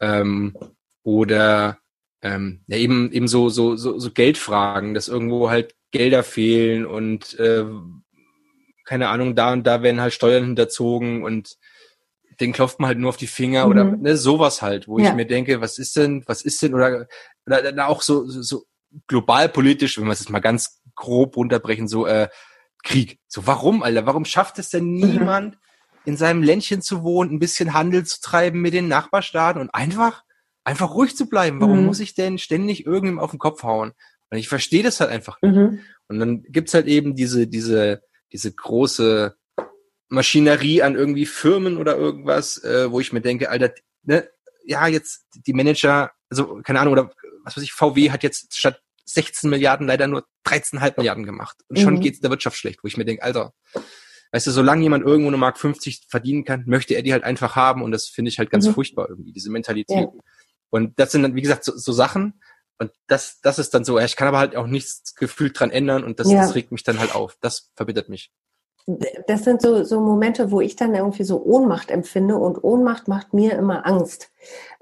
Ähm, oder ähm, ja, eben, eben so, so, so, so Geldfragen, dass irgendwo halt Gelder fehlen und äh, keine Ahnung, da und da werden halt Steuern hinterzogen und den klopft man halt nur auf die Finger mhm. oder ne, sowas halt, wo ja. ich mir denke, was ist denn, was ist denn, oder, oder auch so, so, so global politisch, wenn wir es jetzt mal ganz grob runterbrechen, so äh, Krieg. So, warum, Alter? Warum schafft es denn mhm. niemand, mhm. in seinem Ländchen zu wohnen, ein bisschen Handel zu treiben mit den Nachbarstaaten und einfach, einfach ruhig zu bleiben? Warum mhm. muss ich denn ständig irgendjemandem auf den Kopf hauen? Und ich verstehe das halt einfach nicht. Mhm. Und dann gibt's halt eben diese, diese, diese große Maschinerie an irgendwie Firmen oder irgendwas, äh, wo ich mir denke, Alter, ne, ja, jetzt die Manager, also keine Ahnung, oder was weiß ich, VW hat jetzt statt 16 Milliarden leider nur 13,5 Milliarden gemacht. Und schon mhm. geht's der Wirtschaft schlecht, wo ich mir denke, Alter, weißt du, solange jemand irgendwo eine Mark 50 verdienen kann, möchte er die halt einfach haben und das finde ich halt ganz mhm. furchtbar irgendwie, diese Mentalität. Ja. Und das sind dann, wie gesagt, so, so Sachen, und das, das ist dann so, ich kann aber halt auch nichts gefühlt dran ändern und das, ja. das regt mich dann halt auf. Das verbittert mich. Das sind so, so Momente, wo ich dann irgendwie so Ohnmacht empfinde und Ohnmacht macht mir immer Angst.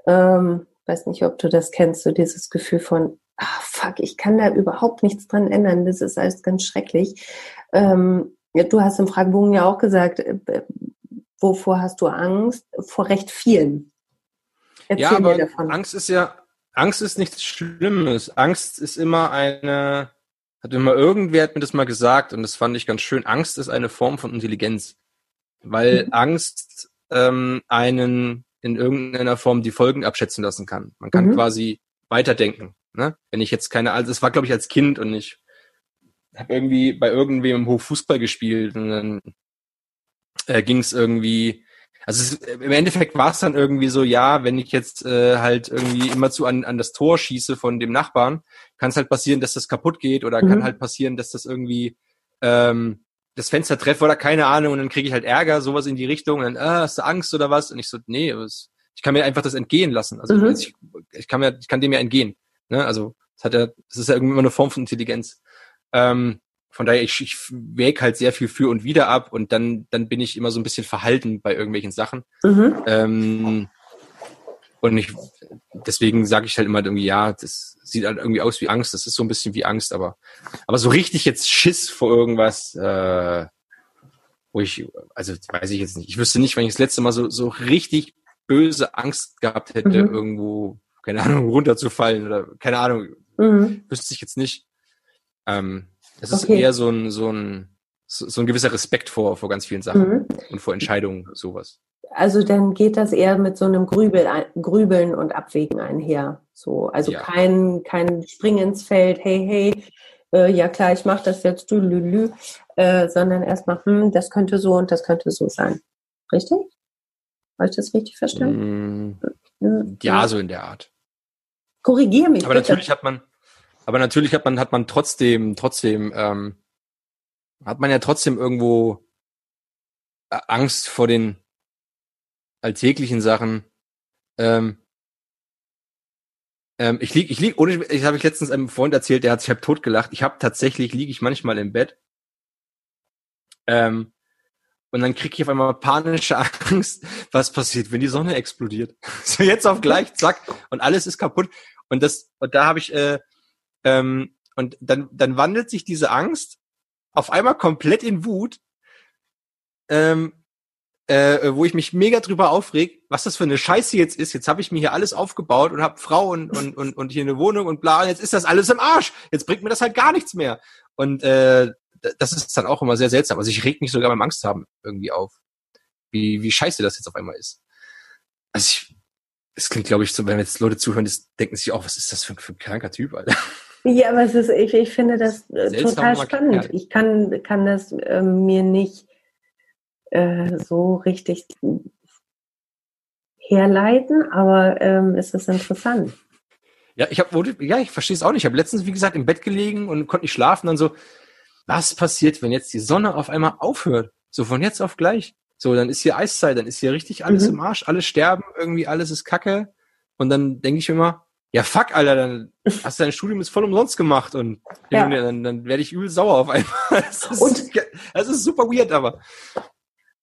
Ähm, weiß nicht, ob du das kennst, so dieses Gefühl von, ah, fuck, ich kann da überhaupt nichts dran ändern. Das ist alles ganz schrecklich. Ähm, ja, du hast im Fragebogen ja auch gesagt, äh, wovor hast du Angst? Vor recht vielen. Erzähl ja, aber davon. Angst ist ja, Angst ist nichts Schlimmes. Angst ist immer eine, hat immer irgendwer hat mir das mal gesagt und das fand ich ganz schön. Angst ist eine Form von Intelligenz, weil mhm. Angst ähm, einen in irgendeiner Form die Folgen abschätzen lassen kann. Man kann mhm. quasi weiterdenken. Ne? Wenn ich jetzt keine, also das war glaube ich als Kind und ich habe irgendwie bei irgendwem im Hof Fußball gespielt und dann äh, ging es irgendwie also es, im Endeffekt war es dann irgendwie so, ja, wenn ich jetzt äh, halt irgendwie immer zu an, an das Tor schieße von dem Nachbarn, kann es halt passieren, dass das kaputt geht oder mhm. kann halt passieren, dass das irgendwie ähm, das Fenster treffe oder keine Ahnung und dann kriege ich halt Ärger, sowas in die Richtung und dann, ah, hast du Angst oder was? Und ich so, nee, was, ich kann mir einfach das entgehen lassen. Also mhm. ich, ich kann mir, ich kann dem ja entgehen. Ne? Also es hat ja, das ist ja irgendwie immer eine Form von Intelligenz. Ähm, von daher, ich, ich wäge halt sehr viel für und wieder ab und dann, dann bin ich immer so ein bisschen verhalten bei irgendwelchen Sachen. Mhm. Ähm, und ich, deswegen sage ich halt immer irgendwie, ja, das sieht halt irgendwie aus wie Angst, das ist so ein bisschen wie Angst, aber, aber so richtig jetzt Schiss vor irgendwas, äh, wo ich, also weiß ich jetzt nicht. Ich wüsste nicht, wenn ich das letzte Mal so, so richtig böse Angst gehabt hätte, mhm. irgendwo, keine Ahnung, runterzufallen oder keine Ahnung, mhm. wüsste ich jetzt nicht. Ähm, es ist okay. eher so ein, so ein, so ein gewisser Respekt vor, vor ganz vielen Sachen mhm. und vor Entscheidungen, sowas. Also dann geht das eher mit so einem Grübel, Grübeln und Abwägen einher. So, also ja. kein, kein Springen ins Feld, hey, hey, äh, ja klar, ich mache das jetzt, du lü, äh, sondern erstmal, hm, das könnte so und das könnte so sein. Richtig? Habe ich das richtig verstanden? Mm, ja, so in der Art. Korrigiere mich. Aber bitte. natürlich hat man, aber natürlich hat man, hat man trotzdem, trotzdem, ähm, hat man ja trotzdem irgendwo äh, Angst vor den alltäglichen Sachen. Ähm, ähm, ich lieg, ich lieg, ohne, ich habe ich letztens einem Freund erzählt, der hat sich tot gelacht. Ich habe tatsächlich, liege ich manchmal im Bett. Ähm, und dann kriege ich auf einmal panische Angst, was passiert, wenn die Sonne explodiert. so jetzt auf gleich, zack, und alles ist kaputt. Und das, und da habe ich, äh, ähm, und dann, dann wandelt sich diese Angst auf einmal komplett in Wut, ähm, äh, wo ich mich mega drüber aufreg, was das für eine Scheiße jetzt ist. Jetzt habe ich mir hier alles aufgebaut und habe Frau und, und, und, und hier eine Wohnung und bla, und jetzt ist das alles im Arsch. Jetzt bringt mir das halt gar nichts mehr. Und äh, das ist dann auch immer sehr seltsam. Also ich reg mich sogar beim Angst haben irgendwie auf. Wie, wie scheiße das jetzt auf einmal ist. Also ich, es klingt, glaube ich, so, wenn jetzt Leute zuhören, das denken sich auch, was ist das für, für ein kranker Typ, Alter. Ja, aber es ist, ich, ich finde das äh, total spannend. Ich kann, kann das äh, mir nicht äh, so richtig herleiten, aber ähm, es ist interessant. Ja, ich habe, ja, ich verstehe es auch nicht. Ich habe letztens, wie gesagt, im Bett gelegen und konnte nicht schlafen. Dann so, was passiert, wenn jetzt die Sonne auf einmal aufhört? So von jetzt auf gleich. So, dann ist hier Eiszeit, dann ist hier richtig alles mhm. im Arsch, alle sterben, irgendwie alles ist Kacke. Und dann denke ich immer, ja fuck, Alter, dann hast du dein Studium jetzt voll umsonst gemacht und ja. dann, dann werde ich übel sauer auf einmal. Das ist, und, das ist super weird, aber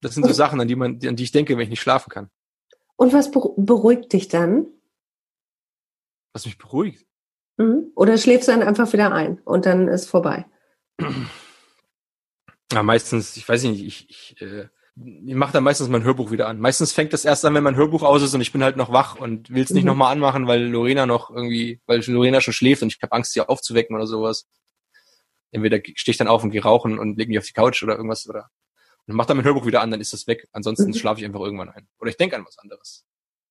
das sind so Sachen, an die man, an die ich denke, wenn ich nicht schlafen kann. Und was beruhigt dich dann? Was mich beruhigt? Mhm. Oder schläfst du dann einfach wieder ein und dann ist vorbei? Ja, meistens, ich weiß nicht, ich, ich äh, ich mache dann meistens mein Hörbuch wieder an. Meistens fängt das erst an, wenn mein Hörbuch aus ist und ich bin halt noch wach und will es nicht Mhm. nochmal anmachen, weil Lorena noch irgendwie, weil Lorena schon schläft und ich habe Angst, sie aufzuwecken oder sowas. Entweder stehe ich dann auf und gehe rauchen und lege mich auf die Couch oder irgendwas oder und mach dann mein Hörbuch wieder an, dann ist das weg. Ansonsten Mhm. schlafe ich einfach irgendwann ein. Oder ich denke an was anderes.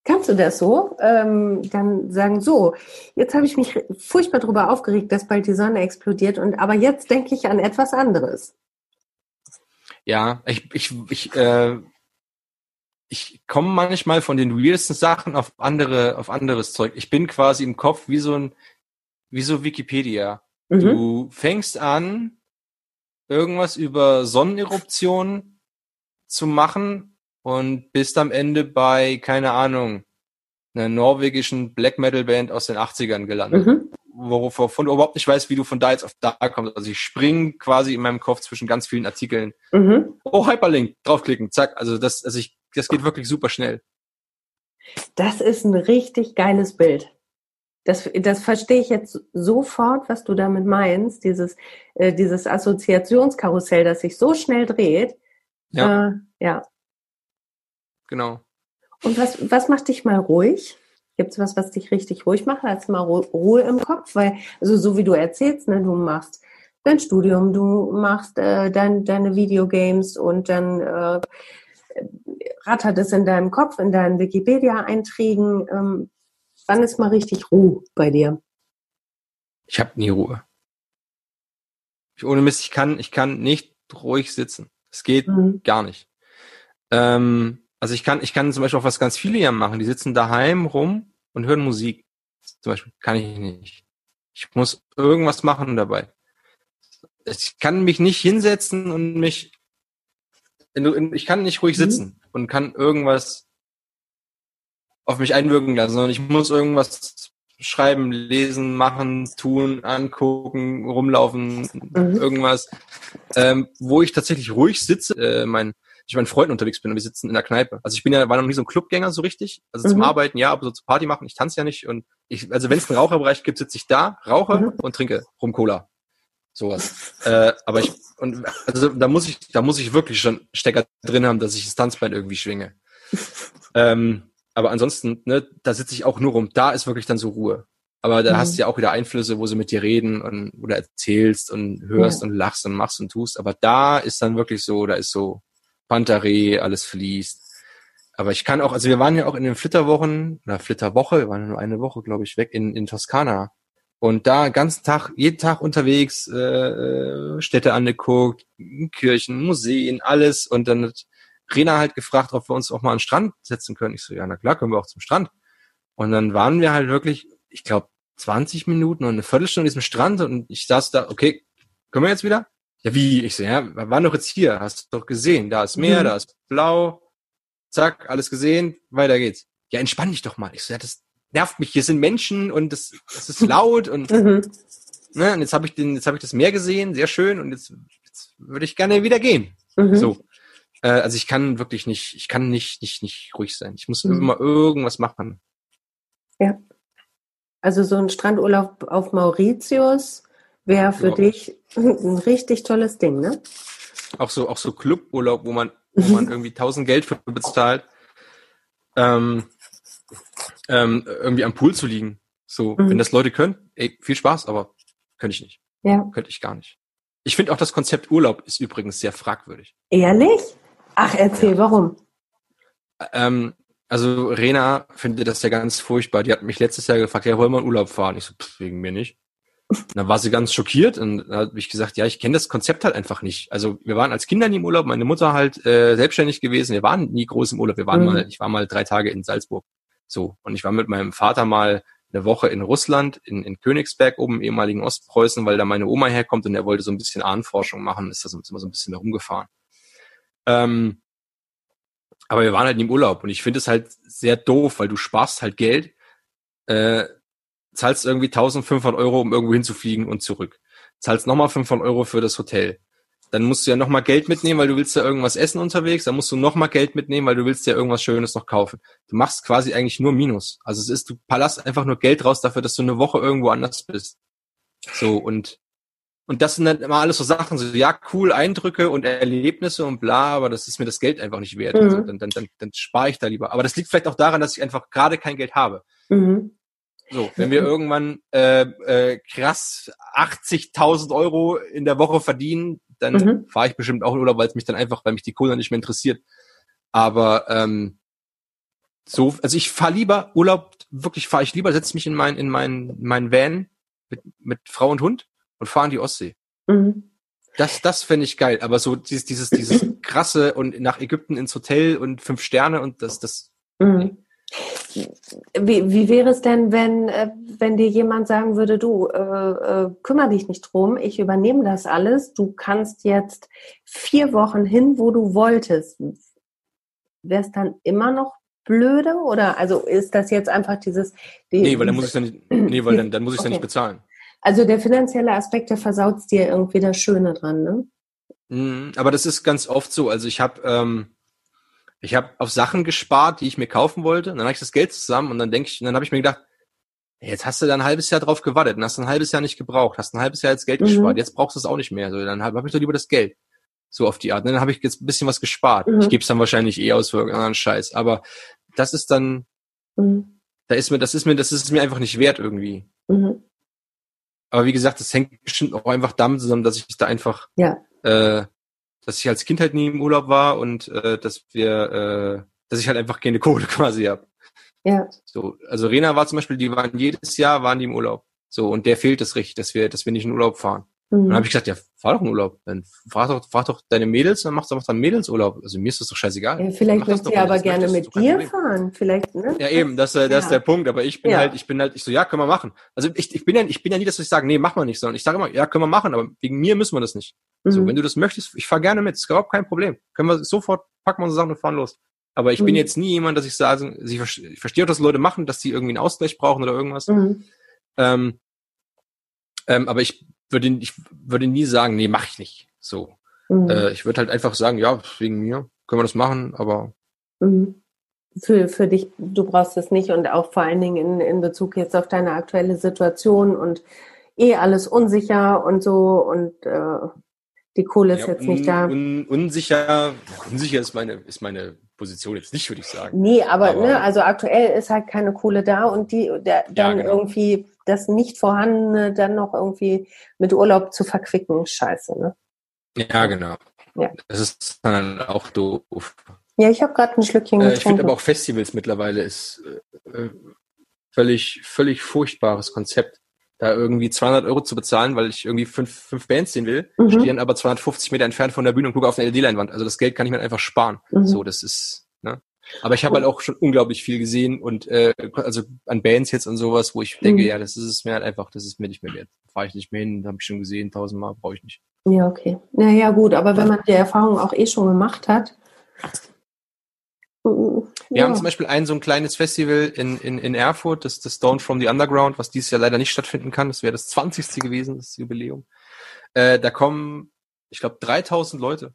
Kannst du das so? Ähm, dann sagen, so, jetzt habe ich mich furchtbar darüber aufgeregt, dass bald die Sonne explodiert und aber jetzt denke ich an etwas anderes. Ja, ich, ich, ich, äh, ich komme manchmal von den weirdesten Sachen auf andere, auf anderes Zeug. Ich bin quasi im Kopf wie so ein, wie so Wikipedia. Mhm. Du fängst an, irgendwas über Sonneneruptionen zu machen und bist am Ende bei, keine Ahnung, einer norwegischen Black Metal Band aus den 80ern gelandet, Mhm. wovon du überhaupt nicht weißt, wie du von da jetzt auf da kommst. Also ich spring quasi in meinem Kopf zwischen ganz vielen Artikeln. Mhm. Oh, Hyperlink, draufklicken, zack. Also das, also ich, das geht wirklich super schnell. Das ist ein richtig geiles Bild. Das, das verstehe ich jetzt sofort, was du damit meinst. Dieses, äh, dieses Assoziationskarussell, das sich so schnell dreht. Ja, Äh, ja. genau. Und was, was macht dich mal ruhig? Gibt es was, was dich richtig ruhig macht? Hast du mal Ru- Ruhe im Kopf? Weil, also so wie du erzählst, ne, du machst dein Studium, du machst äh, dein, deine Videogames und dann äh, rattert es in deinem Kopf, in deinen Wikipedia-Einträgen. Ähm, wann ist mal richtig Ruhe bei dir? Ich habe nie Ruhe. Ich, ohne Mist, ich kann, ich kann nicht ruhig sitzen. Es geht Mhm. gar nicht. Ähm, also ich kann, ich kann zum Beispiel auch was ganz viele ja machen. Die sitzen daheim rum und hören Musik. Zum Beispiel kann ich nicht. Ich muss irgendwas machen dabei. Ich kann mich nicht hinsetzen und mich, ich kann nicht ruhig Mhm. sitzen und kann irgendwas auf mich einwirken lassen, sondern ich muss irgendwas schreiben, lesen, machen, tun, angucken, rumlaufen, Mhm. irgendwas, ähm, wo ich tatsächlich ruhig sitze. Äh, mein, ich mit meinen Freunden unterwegs bin und wir sitzen in der Kneipe. Also ich bin ja, war noch nie so ein Clubgänger so richtig. Also zum Mhm. Arbeiten ja, aber so zu Party machen, ich tanze ja nicht. Und ich, also wenn es einen Raucherbereich gibt, sitze ich da, rauche Mhm. und trinke Rum Cola. Sowas. äh, aber ich, und also da muss ich, da muss ich wirklich schon Stecker drin haben, dass ich das Tanzbein irgendwie schwinge. ähm, aber ansonsten, ne, da sitze ich auch nur rum. Da ist wirklich dann so Ruhe. Aber da Mhm. hast du ja auch wieder Einflüsse, wo sie mit dir reden und oder erzählst und hörst und lachst und machst und tust. Aber da ist dann wirklich so, da ist so Pantaree, alles fließt. Aber ich kann auch, also wir waren ja auch in den Flitterwochen, oder Flitterwoche, wir waren ja nur eine Woche, glaube ich, weg in, in Toskana. Und da ganzen Tag, jeden Tag unterwegs, äh, äh, Städte angeguckt, Kirchen, Museen, alles. Und dann Rena halt gefragt, ob wir uns auch mal an den Strand setzen können. Ich so, ja, na klar, können wir auch zum Strand. Und dann waren wir halt wirklich, ich glaube, 20 Minuten und eine Viertelstunde an diesem Strand und ich saß da, okay, können wir jetzt wieder? Ja, wie? Ich so, ja, wir waren doch jetzt hier, hast du doch gesehen, da ist Meer, Mhm. da ist blau, zack, alles gesehen, weiter geht's. Ja, entspann dich doch mal. Ich so, ja, das nervt mich, hier sind Menschen und das, das ist laut und, Mhm. ne, und jetzt habe ich den, jetzt habe ich das Meer gesehen, sehr schön und jetzt, jetzt würde ich gerne wieder gehen. Mhm. So. Äh, also ich kann wirklich nicht, ich kann nicht, nicht, nicht ruhig sein. Ich muss Mhm. immer irgendwas machen. Also so ein Strandurlaub auf Mauritius wäre für Ja. dich ein richtig tolles Ding, ne? Auch so, auch so Cluburlaub, wo man, wo man irgendwie tausend Geld für bezahlt, ähm, ähm, irgendwie am Pool zu liegen. So, Mhm. wenn das Leute können, ey, viel Spaß, aber könnte ich nicht. Ja. Könnte ich gar nicht. Ich finde auch das Konzept Urlaub ist übrigens sehr fragwürdig. Ehrlich? Ach, erzähl, warum? Ähm, also Rena findet das ja ganz furchtbar. Die hat mich letztes Jahr gefragt, ja, wollen wir in Urlaub fahren? Ich so, pff, wegen mir nicht. Und dann war sie ganz schockiert und dann habe ich gesagt, ja, ich kenne das Konzept halt einfach nicht. Also wir waren als Kinder nie im Urlaub, meine Mutter halt äh, selbstständig gewesen. Wir waren nie groß im Urlaub. Wir waren Mhm. mal, ich war mal drei Tage in Salzburg. So und ich war mit meinem Vater mal eine Woche in Russland, in, in Königsberg oben im ehemaligen Ostpreußen, weil da meine Oma herkommt und er wollte so ein bisschen Ahnenforschung machen. Ist da so immer so ein bisschen herumgefahren. Ähm, aber wir waren halt im Urlaub und ich finde es halt sehr doof, weil du sparst halt Geld, äh, zahlst irgendwie 1500 Euro, um irgendwo hinzufliegen und zurück. Zahlst nochmal 500 Euro für das Hotel. Dann musst du ja nochmal Geld mitnehmen, weil du willst ja irgendwas essen unterwegs. Dann musst du nochmal Geld mitnehmen, weil du willst ja irgendwas Schönes noch kaufen. Du machst quasi eigentlich nur Minus. Also es ist, du palast einfach nur Geld raus dafür, dass du eine Woche irgendwo anders bist. So, und Und das sind dann immer alles so Sachen, so ja, cool, Eindrücke und Erlebnisse und bla, aber das ist mir das Geld einfach nicht wert. Also Mhm. Also dann, dann, dann, dann spare ich da lieber. Aber das liegt vielleicht auch daran, dass ich einfach gerade kein Geld habe. Mhm. So, wenn wir irgendwann äh, äh, krass 80.000 Euro in der Woche verdienen, dann Mhm. fahre ich bestimmt auch in Urlaub, weil es mich dann einfach, weil mich die Kohle nicht mehr interessiert. Aber ähm, so, also ich fahre lieber Urlaub, wirklich fahre ich lieber, setze mich in mein in mein in mein Van mit mit Frau und Hund und fahre in die Ostsee. Mhm. Das das fände ich geil. Aber so dieses dieses dieses krasse und nach Ägypten ins Hotel und fünf Sterne und das das Mhm. Wie, wie wäre es denn, wenn, äh, wenn dir jemand sagen würde, du, äh, äh, kümmere dich nicht drum, ich übernehme das alles, du kannst jetzt vier Wochen hin, wo du wolltest. Wäre es dann immer noch blöde oder also ist das jetzt einfach dieses die, nee, weil dann muss ich dann nicht, nee, weil dann dann muss ich dann Okay. nicht bezahlen. Also der finanzielle Aspekt der versaut dir irgendwie das Schöne dran ne Mhm, Aber das ist ganz oft so. Also ich habe ähm, ich habe auf Sachen gespart, die ich mir kaufen wollte. Und dann habe ich das Geld zusammen und dann denke ich, und dann habe ich mir gedacht, jetzt hast du da ein halbes Jahr drauf gewartet und hast ein halbes Jahr nicht gebraucht, hast ein halbes Jahr jetzt Geld Mhm. gespart, jetzt brauchst du es auch nicht mehr. So, dann habe hab ich doch lieber das Geld. So auf die Art. Und dann habe ich jetzt ein bisschen was gespart. Mhm. Ich gebe es dann wahrscheinlich eh aus für irgendeinen Scheiß. Aber das ist dann, mhm. da ist mir, das ist mir, das ist mir einfach nicht wert irgendwie. Mhm. Aber wie gesagt, das hängt bestimmt auch einfach damit zusammen, dass ich da einfach, Ja. äh, dass ich als Kind halt nie im Urlaub war und äh, dass wir, äh, dass ich halt einfach keine Kohle quasi hab. ja So, also Rena war zum Beispiel, die waren jedes Jahr waren die im Urlaub. So und der fehlt es richtig, dass wir, dass wir nicht in Urlaub fahren. Und mhm. dann habe ich gesagt, ja, fahr doch in Urlaub. Dann frag doch, frag doch deine Mädels, dann machst du einfach dann Mädelsurlaub. Also mir ist das doch scheißegal. Ja, vielleicht möchte sie du aber gerne mit ist dir fahren vielleicht ne Ja, eben, das, äh, das ist Ja. der Punkt. Aber ich bin Ja. halt, ich bin halt, ich so, ja, können wir machen. Also ich, ich bin ja, ich bin ja nie, dass ich sage, nee, mach mal nicht, sondern ich sage immer, ja, können wir machen, aber wegen mir müssen wir das nicht. So, Mhm. wenn du das möchtest, ich fahr gerne mit, ist überhaupt kein Problem. Können wir sofort, packen wir unsere Sachen und fahren los. Aber ich bin Mhm. jetzt nie jemand, dass ich sage, ich verstehe, ich auch, dass Leute machen, dass die irgendwie einen Ausgleich brauchen oder irgendwas. Mhm. Ähm, ähm, aber ich würde, ich würde nie sagen, nee, mach ich nicht. So. Mhm. Äh, ich würde halt einfach sagen, ja, wegen mir können wir das machen, aber Mhm. Für, für dich, du brauchst es nicht und auch vor allen Dingen in, in Bezug jetzt auf deine aktuelle Situation und eh alles unsicher und so und äh, die Kohle ist ja, jetzt un, nicht da. Un, unsicher, unsicher ist meine, ist meine Position jetzt nicht, würde ich sagen. Nee, aber, Aber- ne, also aktuell ist halt keine Kohle da und die der, dann genau. irgendwie das nicht vorhandene dann noch irgendwie mit Urlaub zu verquicken, scheiße, ne? Ja, genau. Ja. Das ist dann auch doof. Ja, ich habe gerade ein Schlückchen Äh, ich finde getrunken. aber auch Festivals mittlerweile ist äh, völlig, völlig furchtbares Konzept. Da irgendwie 200 Euro zu bezahlen, weil ich irgendwie fünf, fünf Bands sehen will, Mhm. stehe dann aber 250 Meter entfernt von der Bühne und gucke auf eine LED-Leinwand. Also das Geld kann ich mir einfach sparen. Mhm. So, das ist, ne? Aber ich habe halt auch schon unglaublich viel gesehen und äh, also an Bands jetzt und sowas, wo ich denke, Mhm. ja, das ist es mir halt einfach, das ist mir nicht mehr wert. Fahre ich nicht mehr hin, habe ich schon gesehen, tausendmal, brauche ich nicht. Ja, okay. Naja, gut, aber wenn man die Erfahrung auch eh schon gemacht hat. Wir ja. haben zum Beispiel ein so ein kleines Festival in, in, in Erfurt, das, das Stone from the Underground, was dieses Jahr leider nicht stattfinden kann. Das wäre das 20. gewesen, das Jubiläum. Äh, da kommen, ich glaube, 3000 Leute.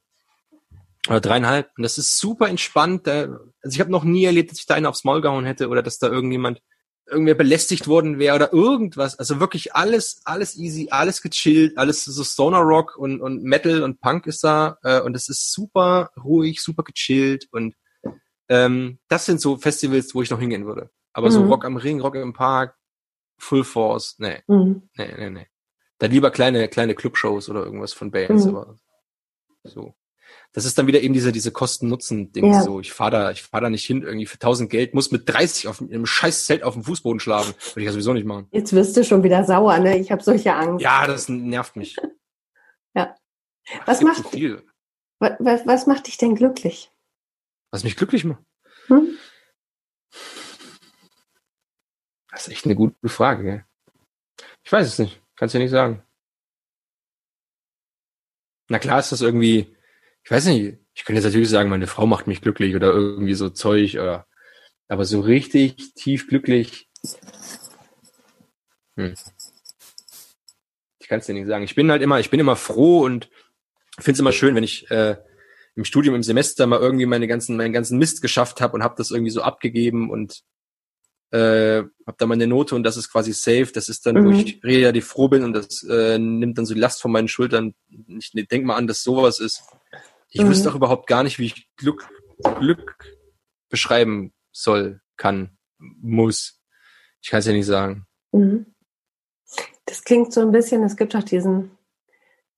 Oder dreieinhalb. Und das ist super entspannt. Da, also ich habe noch nie erlebt, dass ich da einen aufs Maul gehauen hätte oder dass da irgendjemand irgendwer belästigt worden wäre oder irgendwas. Also wirklich alles, alles easy, alles gechillt, alles so Stoner Rock und, und Metal und Punk ist da. Äh, und es ist super ruhig, super gechillt und ähm, das sind so Festivals, wo ich noch hingehen würde. Aber so Mhm. Rock am Ring, Rock im Park, Full Force, nee, Mhm. nee, nee, nee. Da lieber kleine, kleine Clubshows oder irgendwas von Bands, Mhm. aber so. Das ist dann wieder eben diese, diese Kosten-Nutzen-Ding. Ja. So, ich fahr da, ich fahr da nicht hin irgendwie für 1000 Geld, muss mit 30 auf einem scheiß Zelt auf dem Fußboden schlafen. Würde ich ja sowieso nicht machen. Jetzt wirst du schon wieder sauer, ne? Ich habe solche Angst. Ja, das nervt mich. Ja. Was macht, so was, was macht dich denn glücklich? Was mich glücklich macht. Hm? Das ist echt eine gute Frage, gell? Ich weiß es nicht. Kannst ja nicht sagen. Na klar ist das irgendwie, ich weiß nicht, ich könnte jetzt natürlich sagen, meine Frau macht mich glücklich oder irgendwie so Zeug oder, aber so richtig tief glücklich. Hm. Ich kann es dir nicht sagen. Ich bin halt immer, ich bin immer froh und finde es immer schön, wenn ich äh, im Studium im Semester mal irgendwie meine ganzen, meinen ganzen Mist geschafft habe und habe das irgendwie so abgegeben und äh, habe da meine Note und das ist quasi safe. Das ist dann, mhm. wo ich relativ froh bin und das äh, nimmt dann so die Last von meinen Schultern. Ich ne, denk mal an, dass sowas ist. Ich mhm. wüsste auch überhaupt gar nicht, wie ich Glück, Glück beschreiben soll, kann, muss. Ich kann es ja nicht sagen. Mhm. Das klingt so ein bisschen, es gibt auch diesen,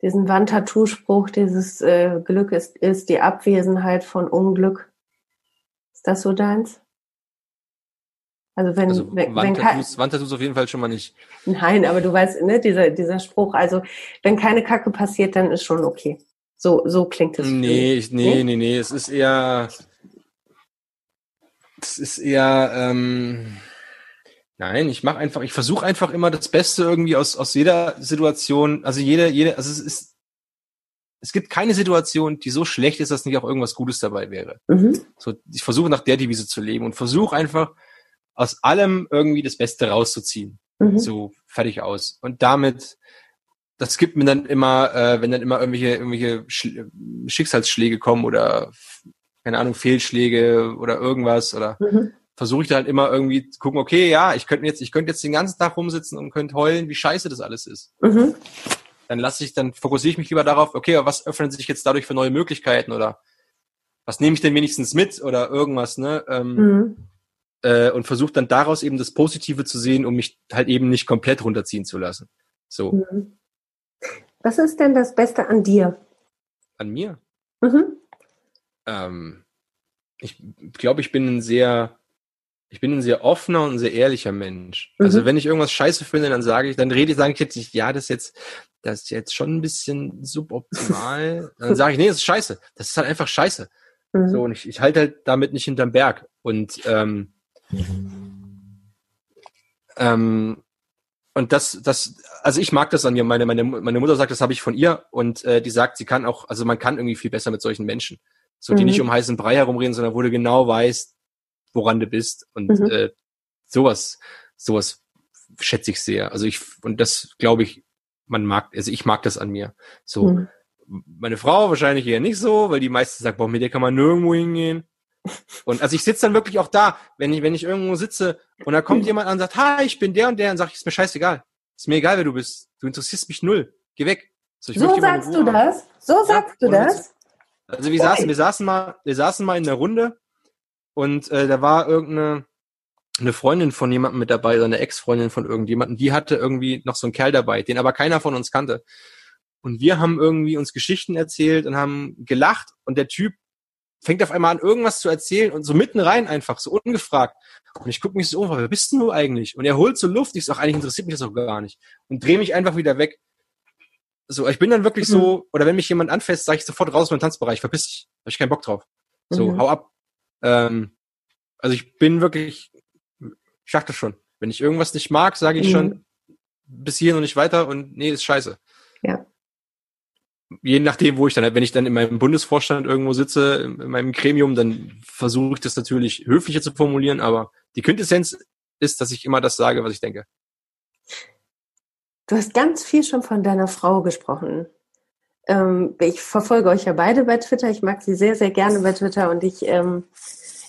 diesen Wandtattoo-Spruch, dieses äh, Glück ist, ist die Abwesenheit von Unglück. Ist das so deins? Also wenn, also wenn, Wandtattoos, Wandtattoos auf jeden Fall schon mal nicht. Nein, aber du weißt, ne, dieser, dieser Spruch, also wenn keine Kacke passiert, dann ist schon okay. So, so klingt es. Nee, ich, nee, nee, nee, nee, es ist eher, es ist eher, ähm, nein, ich mache einfach, ich versuche einfach immer das Beste irgendwie aus, aus jeder Situation, also jede, jede, also es ist, es gibt keine Situation, die so schlecht ist, dass nicht auch irgendwas Gutes dabei wäre. Mhm. So, ich versuche nach der Devise zu leben und versuche einfach aus allem irgendwie das Beste rauszuziehen. Mhm. So fertig aus. Und damit, das gibt mir dann immer, äh, wenn dann immer irgendwelche, irgendwelche Schicksalsschläge kommen oder keine Ahnung, Fehlschläge oder irgendwas oder mhm. Versuche ich dann halt immer irgendwie zu gucken, okay, ja, ich könnte jetzt, ich könnte jetzt den ganzen Tag rumsitzen und könnte heulen, wie scheiße das alles ist. Mhm. Dann lasse ich, dann fokussiere ich mich lieber darauf, okay, was öffnen sich jetzt dadurch für neue Möglichkeiten oder was nehme ich denn wenigstens mit oder irgendwas, ne? Ähm, mhm. äh, und versuche dann daraus eben das Positive zu sehen, um mich halt eben nicht komplett runterziehen zu lassen. So. Mhm. Was ist denn das Beste an dir? An mir? Mhm. Ähm, ich glaube, ich bin ein sehr, ich bin ein sehr offener und ein sehr ehrlicher Mensch. Also mhm. Also wenn ich irgendwas scheiße finde, dann sage ich, dann rede ich, sage ich jetzt nicht, ja, das ist jetzt, das ist jetzt schon ein bisschen suboptimal. dann sage ich, nee, das ist scheiße. Das ist halt einfach scheiße. Mhm. So, und ich, ich halte halt damit nicht hinterm Berg. Und ähm, ähm, und das, das, also ich mag das an mir. Meine, meine, meine Mutter sagt, das habe ich von ihr und äh, die sagt, sie kann auch, also man kann irgendwie viel besser mit solchen Menschen. So, die mhm. nicht um heißen Brei herumreden, sondern wo du genau weißt, woran du bist. Und mhm. äh, sowas, sowas schätze ich sehr. Also ich, und das glaube ich, man mag, also ich mag das an mir. So. Mhm. Meine Frau wahrscheinlich eher nicht so, weil die meisten sagt, boah, mit der kann man nirgendwo hingehen. Und also ich sitze dann wirklich auch da, wenn ich, wenn ich irgendwo sitze und da kommt jemand an und sagt, hi, ich bin der und der, dann sage ich, ist mir scheißegal. Ist mir egal, wer du bist. Du interessierst mich null. Geh weg. So, so sagst du das? So sagst ja, du das? Also wir saßen, wir saßen mal, wir saßen mal in der Runde und äh, da war irgendeine eine Freundin von jemandem mit dabei oder eine Ex-Freundin von irgendjemandem, die hatte irgendwie noch so einen Kerl dabei, den aber keiner von uns kannte. Und wir haben irgendwie uns Geschichten erzählt und haben gelacht und der Typ fängt auf einmal an, irgendwas zu erzählen und so mitten rein einfach, so ungefragt. Und ich gucke mich so um, wer bist denn du eigentlich? Und er holt so Luft, ich sag, eigentlich interessiert mich das auch gar nicht. Und drehe mich einfach wieder weg. So, ich bin dann wirklich mhm. so, oder wenn mich jemand anfasst, sage ich sofort raus aus meinem Tanzbereich, verpiss dich, habe ich keinen Bock drauf. So, mhm. hau ab. Ähm, also ich bin wirklich, ich das schon. Wenn ich irgendwas nicht mag, sage ich mhm. schon bis hier und nicht weiter und nee, ist scheiße. Ja. Je nachdem, wo ich dann, wenn ich dann in meinem Bundesvorstand irgendwo sitze, in meinem Gremium, dann versuche ich das natürlich höflicher zu formulieren, aber die Quintessenz ist, dass ich immer das sage, was ich denke. Du hast ganz viel schon von deiner Frau gesprochen. Ähm, ich verfolge euch ja beide bei Twitter. Ich mag sie sehr, sehr gerne bei Twitter und ich, ähm,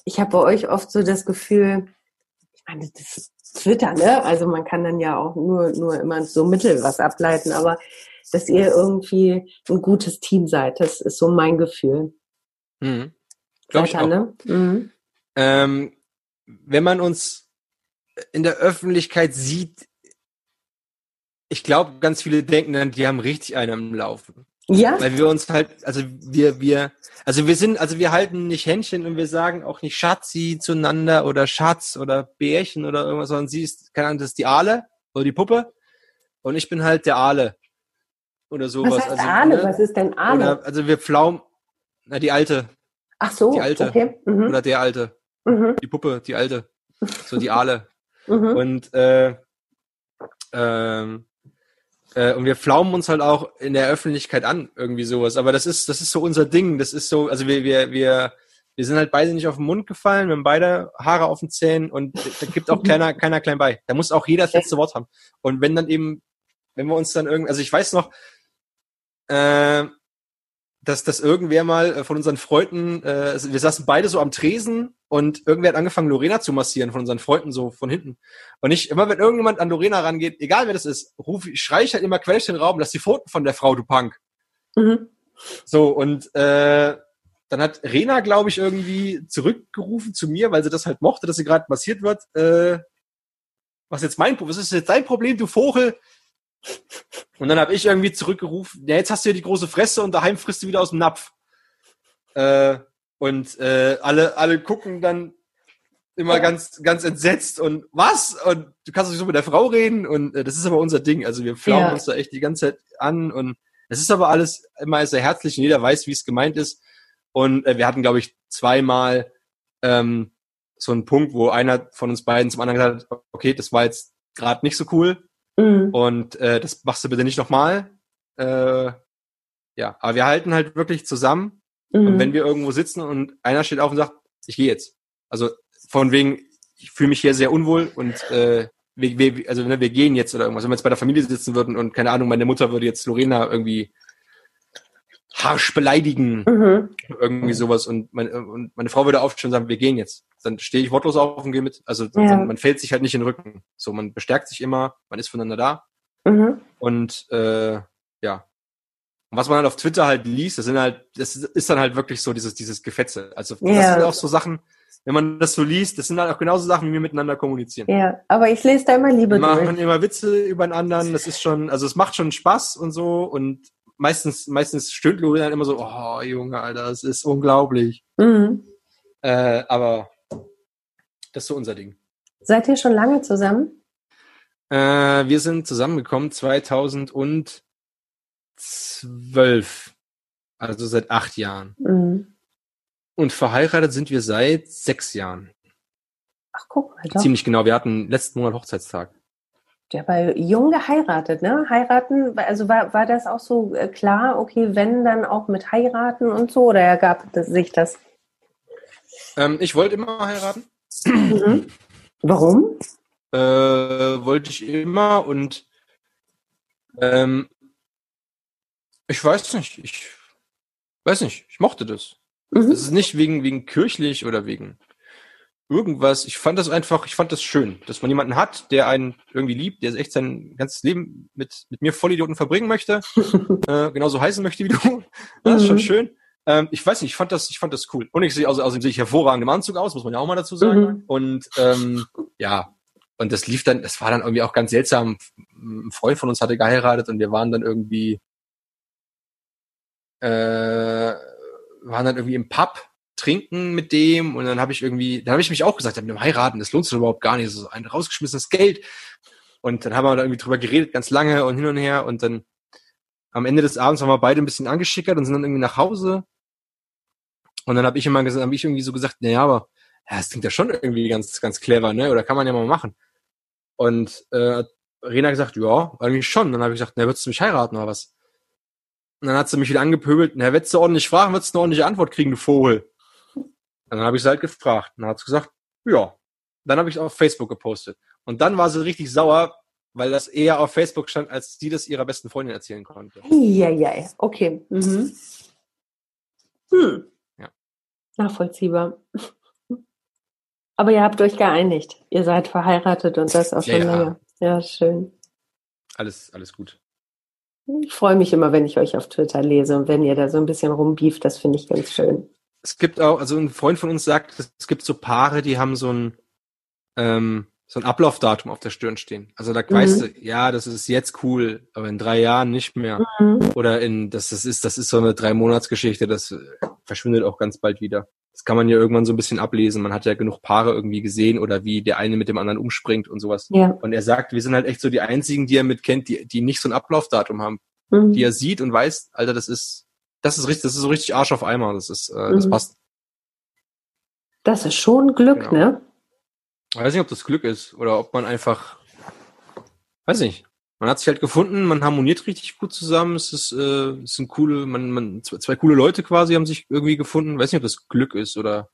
ich habe bei euch oft so das Gefühl, ich meine, das ist Twitter, ne? Also man kann dann ja auch nur, nur immer so mittel was ableiten, aber dass ihr irgendwie ein gutes Team seid, das ist so mein Gefühl. Mhm. Glaube ich auch. Ne? Mhm. Ähm, wenn man uns in der Öffentlichkeit sieht, ich glaube, ganz viele denken dann, die haben richtig einen am Laufen. Ja. Weil wir uns halt, also wir, wir, also wir sind, also wir halten nicht Händchen und wir sagen auch nicht Schatzi zueinander oder Schatz oder Bärchen oder irgendwas, sondern sie ist, keine Ahnung, das ist die Aale oder die Puppe und ich bin halt der Aale oder sowas. Was heißt also, Aale? Ne? Was ist denn Aale? Oder, also wir pflaumen, na die Alte. Ach so, die Alte. Okay. Mhm. Oder der Alte. Mhm. Die Puppe, die Alte. So die Aale. Mhm. Und äh, ähm, äh, und wir pflaumen uns halt auch in der Öffentlichkeit an, irgendwie sowas. Aber das ist, das ist so unser Ding. Das ist so, also wir, wir, wir, wir sind halt beide nicht auf den Mund gefallen, wir haben beide Haare auf den Zähnen und da gibt auch keiner, keiner klein bei. Da muss auch jeder das letzte Wort haben. Und wenn dann eben, wenn wir uns dann irgendwie, also ich weiß noch, äh, dass, dass irgendwer mal äh, von unseren Freunden, äh, wir saßen beide so am Tresen und irgendwer hat angefangen, Lorena zu massieren von unseren Freunden so von hinten. Und ich, immer wenn irgendjemand an Lorena rangeht, egal wer das ist, ruf, schrei ich halt immer quer den Raum, lass die Pfoten von der Frau, du Punk. Mhm. So, und äh, dann hat Rena, glaube ich, irgendwie zurückgerufen zu mir, weil sie das halt mochte, dass sie gerade massiert wird. Äh, was jetzt mein was ist jetzt dein Problem, du Vogel? Und dann habe ich irgendwie zurückgerufen, ja, jetzt hast du ja die große Fresse und daheim frisst du wieder aus dem Napf. Äh, und äh, alle, alle gucken dann immer ganz, ganz entsetzt und was? Und du kannst doch so mit der Frau reden und äh, das ist aber unser Ding. Also wir flauen ja. uns da echt die ganze Zeit an und es ist aber alles immer sehr herzlich und jeder weiß, wie es gemeint ist. Und äh, wir hatten, glaube ich, zweimal ähm, so einen Punkt, wo einer von uns beiden zum anderen gesagt hat, okay, das war jetzt gerade nicht so cool mhm. und äh, das machst du bitte nicht nochmal. Äh, ja, aber wir halten halt wirklich zusammen mhm. und wenn wir irgendwo sitzen und einer steht auf und sagt, ich gehe jetzt. Also von wegen, ich fühle mich hier sehr unwohl und äh, wir, wir, also ne, wir gehen jetzt oder irgendwas. Wenn wir jetzt bei der Familie sitzen würden und keine Ahnung, meine Mutter würde jetzt Lorena irgendwie harsch beleidigen, mhm. irgendwie sowas und meine, und meine Frau würde aufstehen und sagen, wir gehen jetzt. Dann stehe ich wortlos auf und gehe mit. Also ja. man fällt sich halt nicht in den Rücken. So, man bestärkt sich immer, man ist voneinander da. Mhm. Und äh, ja. Und was man halt auf Twitter halt liest, das sind halt, das ist dann halt wirklich so dieses, dieses Gefetze. Also das ja. sind auch so Sachen, wenn man das so liest, das sind halt auch genauso Sachen, wie wir miteinander kommunizieren. Ja, aber ich lese da immer Liebe wir machen durch. immer Witze über den anderen, das ist schon, also es macht schon Spaß und so und meistens, meistens stöhnt Lori dann immer so, oh Junge, Alter, das ist unglaublich. Mhm. Äh, aber das ist so unser Ding. Seid ihr schon lange zusammen? Äh, wir sind zusammengekommen 2012. Also seit acht Jahren. Mhm. Und verheiratet sind wir seit sechs Jahren. Ach, guck mal. Doch. Ziemlich genau. Wir hatten letzten Monat Hochzeitstag. Der war jung geheiratet, ne? Heiraten, also war, war das auch so äh, klar, okay, wenn dann auch mit heiraten und so, oder ergab sich das? Ähm, ich wollte immer heiraten. Mhm. Warum? Äh, wollte ich immer und ähm, ich weiß nicht, ich weiß nicht, ich mochte das. Mhm. ist nicht wegen, wegen kirchlich oder wegen irgendwas. Ich fand das einfach, ich fand das schön, dass man jemanden hat, der einen irgendwie liebt, der echt sein ganzes Leben mit, mit mir Vollidioten verbringen möchte, äh, genauso heißen möchte wie du. Das ist schon mhm. schön. Ähm, ich weiß nicht, ich fand das, ich fand das cool. Und ich sehe außerdem also, sehe ich hervorragend im Anzug aus, muss man ja auch mal dazu sagen. Mhm. Und ähm, ja, und das lief dann, das war dann irgendwie auch ganz seltsam. Ein Freund von uns hatte geheiratet und wir waren dann irgendwie, äh, waren dann irgendwie im Pub trinken mit dem und dann habe ich irgendwie, dann habe ich mich auch gesagt, mit dem heiraten, das lohnt sich überhaupt gar nicht, ist ein rausgeschmissenes Geld. Und dann haben wir da irgendwie drüber geredet, ganz lange und hin und her und dann am Ende des Abends waren wir beide ein bisschen angeschickert und sind dann irgendwie nach Hause. Und dann habe ich immer gesagt, habe ich irgendwie so gesagt, naja, aber ja, das klingt ja schon irgendwie ganz, ganz clever, ne? Oder kann man ja mal machen. Und äh, Rena gesagt, ja, eigentlich schon. Dann habe ich gesagt, na, würdest du mich heiraten oder was? Und dann hat sie mich wieder angepöbelt, na, würdest du ordentlich fragen, würdest du eine ordentliche Antwort kriegen, du Vogel. Und dann habe ich sie halt gefragt. Und dann hat sie gesagt, ja. Dann habe ich es auf Facebook gepostet. Und dann war sie richtig sauer, weil das eher auf Facebook stand, als sie das ihrer besten Freundin erzählen konnte. Ja, ja, okay. Mhm. Hm. Ja. Nachvollziehbar. Aber ihr habt euch geeinigt. Ihr seid verheiratet und das auch schon ja, länger. Ja, schön. Alles, alles gut. Ich freue mich immer, wenn ich euch auf Twitter lese und wenn ihr da so ein bisschen rumbieft, das finde ich ganz schön es gibt auch, also ein Freund von uns sagt, es gibt so Paare, die haben so ein, ähm, so ein Ablaufdatum auf der Stirn stehen. Also da mhm. weißt du, ja, das ist jetzt cool, aber in drei Jahren nicht mehr. Mhm. Oder in, das, das ist, das ist so eine drei Monatsgeschichte, das verschwindet auch ganz bald wieder. Das kann man ja irgendwann so ein bisschen ablesen. Man hat ja genug Paare irgendwie gesehen oder wie der eine mit dem anderen umspringt und sowas. Ja. Und er sagt, wir sind halt echt so die einzigen, die er mit kennt, die, die nicht so ein Ablaufdatum haben. Mhm. Die er sieht und weiß, Alter, das ist, das ist richtig, das ist so richtig Arsch auf Eimer. Das ist, äh, das mhm. passt. Das ist schon Glück, genau. ne? Ich weiß nicht, ob das Glück ist oder ob man einfach, weiß nicht. Man hat sich halt gefunden, man harmoniert richtig gut zusammen. Es ist, äh, es sind coole, man, man, zwei, zwei coole Leute quasi haben sich irgendwie gefunden. Ich weiß nicht, ob das Glück ist oder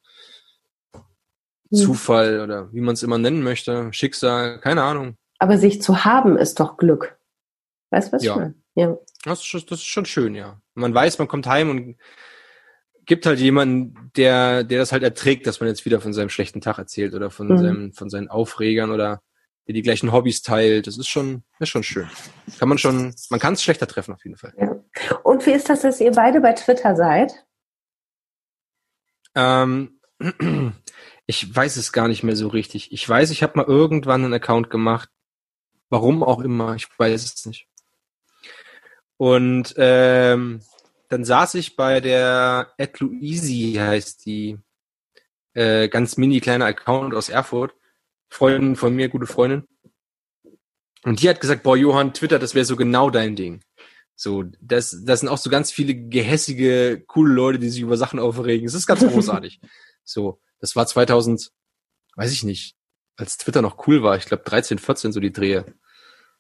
mhm. Zufall oder wie man es immer nennen möchte, Schicksal, keine Ahnung. Aber sich zu haben ist doch Glück. Weißt du, was Ja. Ja. Das ist, das ist schon schön, ja. Man weiß, man kommt heim und gibt halt jemanden, der, der das halt erträgt, dass man jetzt wieder von seinem schlechten Tag erzählt oder von Mhm. seinem, von seinen Aufregern oder der die gleichen Hobbys teilt. Das ist schon, ist schon schön. Kann man schon, man kann es schlechter treffen auf jeden Fall. Und wie ist das, dass ihr beide bei Twitter seid? Ähm, ich weiß es gar nicht mehr so richtig. Ich weiß, ich habe mal irgendwann einen Account gemacht. Warum auch immer, ich weiß es nicht. Und ähm, dann saß ich bei der Ed Luisi, heißt die, äh, ganz mini kleiner Account aus Erfurt. Freundin von mir, gute Freundin. Und die hat gesagt, boah, Johann, Twitter, das wäre so genau dein Ding. So, das, das sind auch so ganz viele gehässige, coole Leute, die sich über Sachen aufregen. Es ist ganz großartig. so, das war 2000, weiß ich nicht, als Twitter noch cool war. Ich glaube 13, 14 so die Drehe.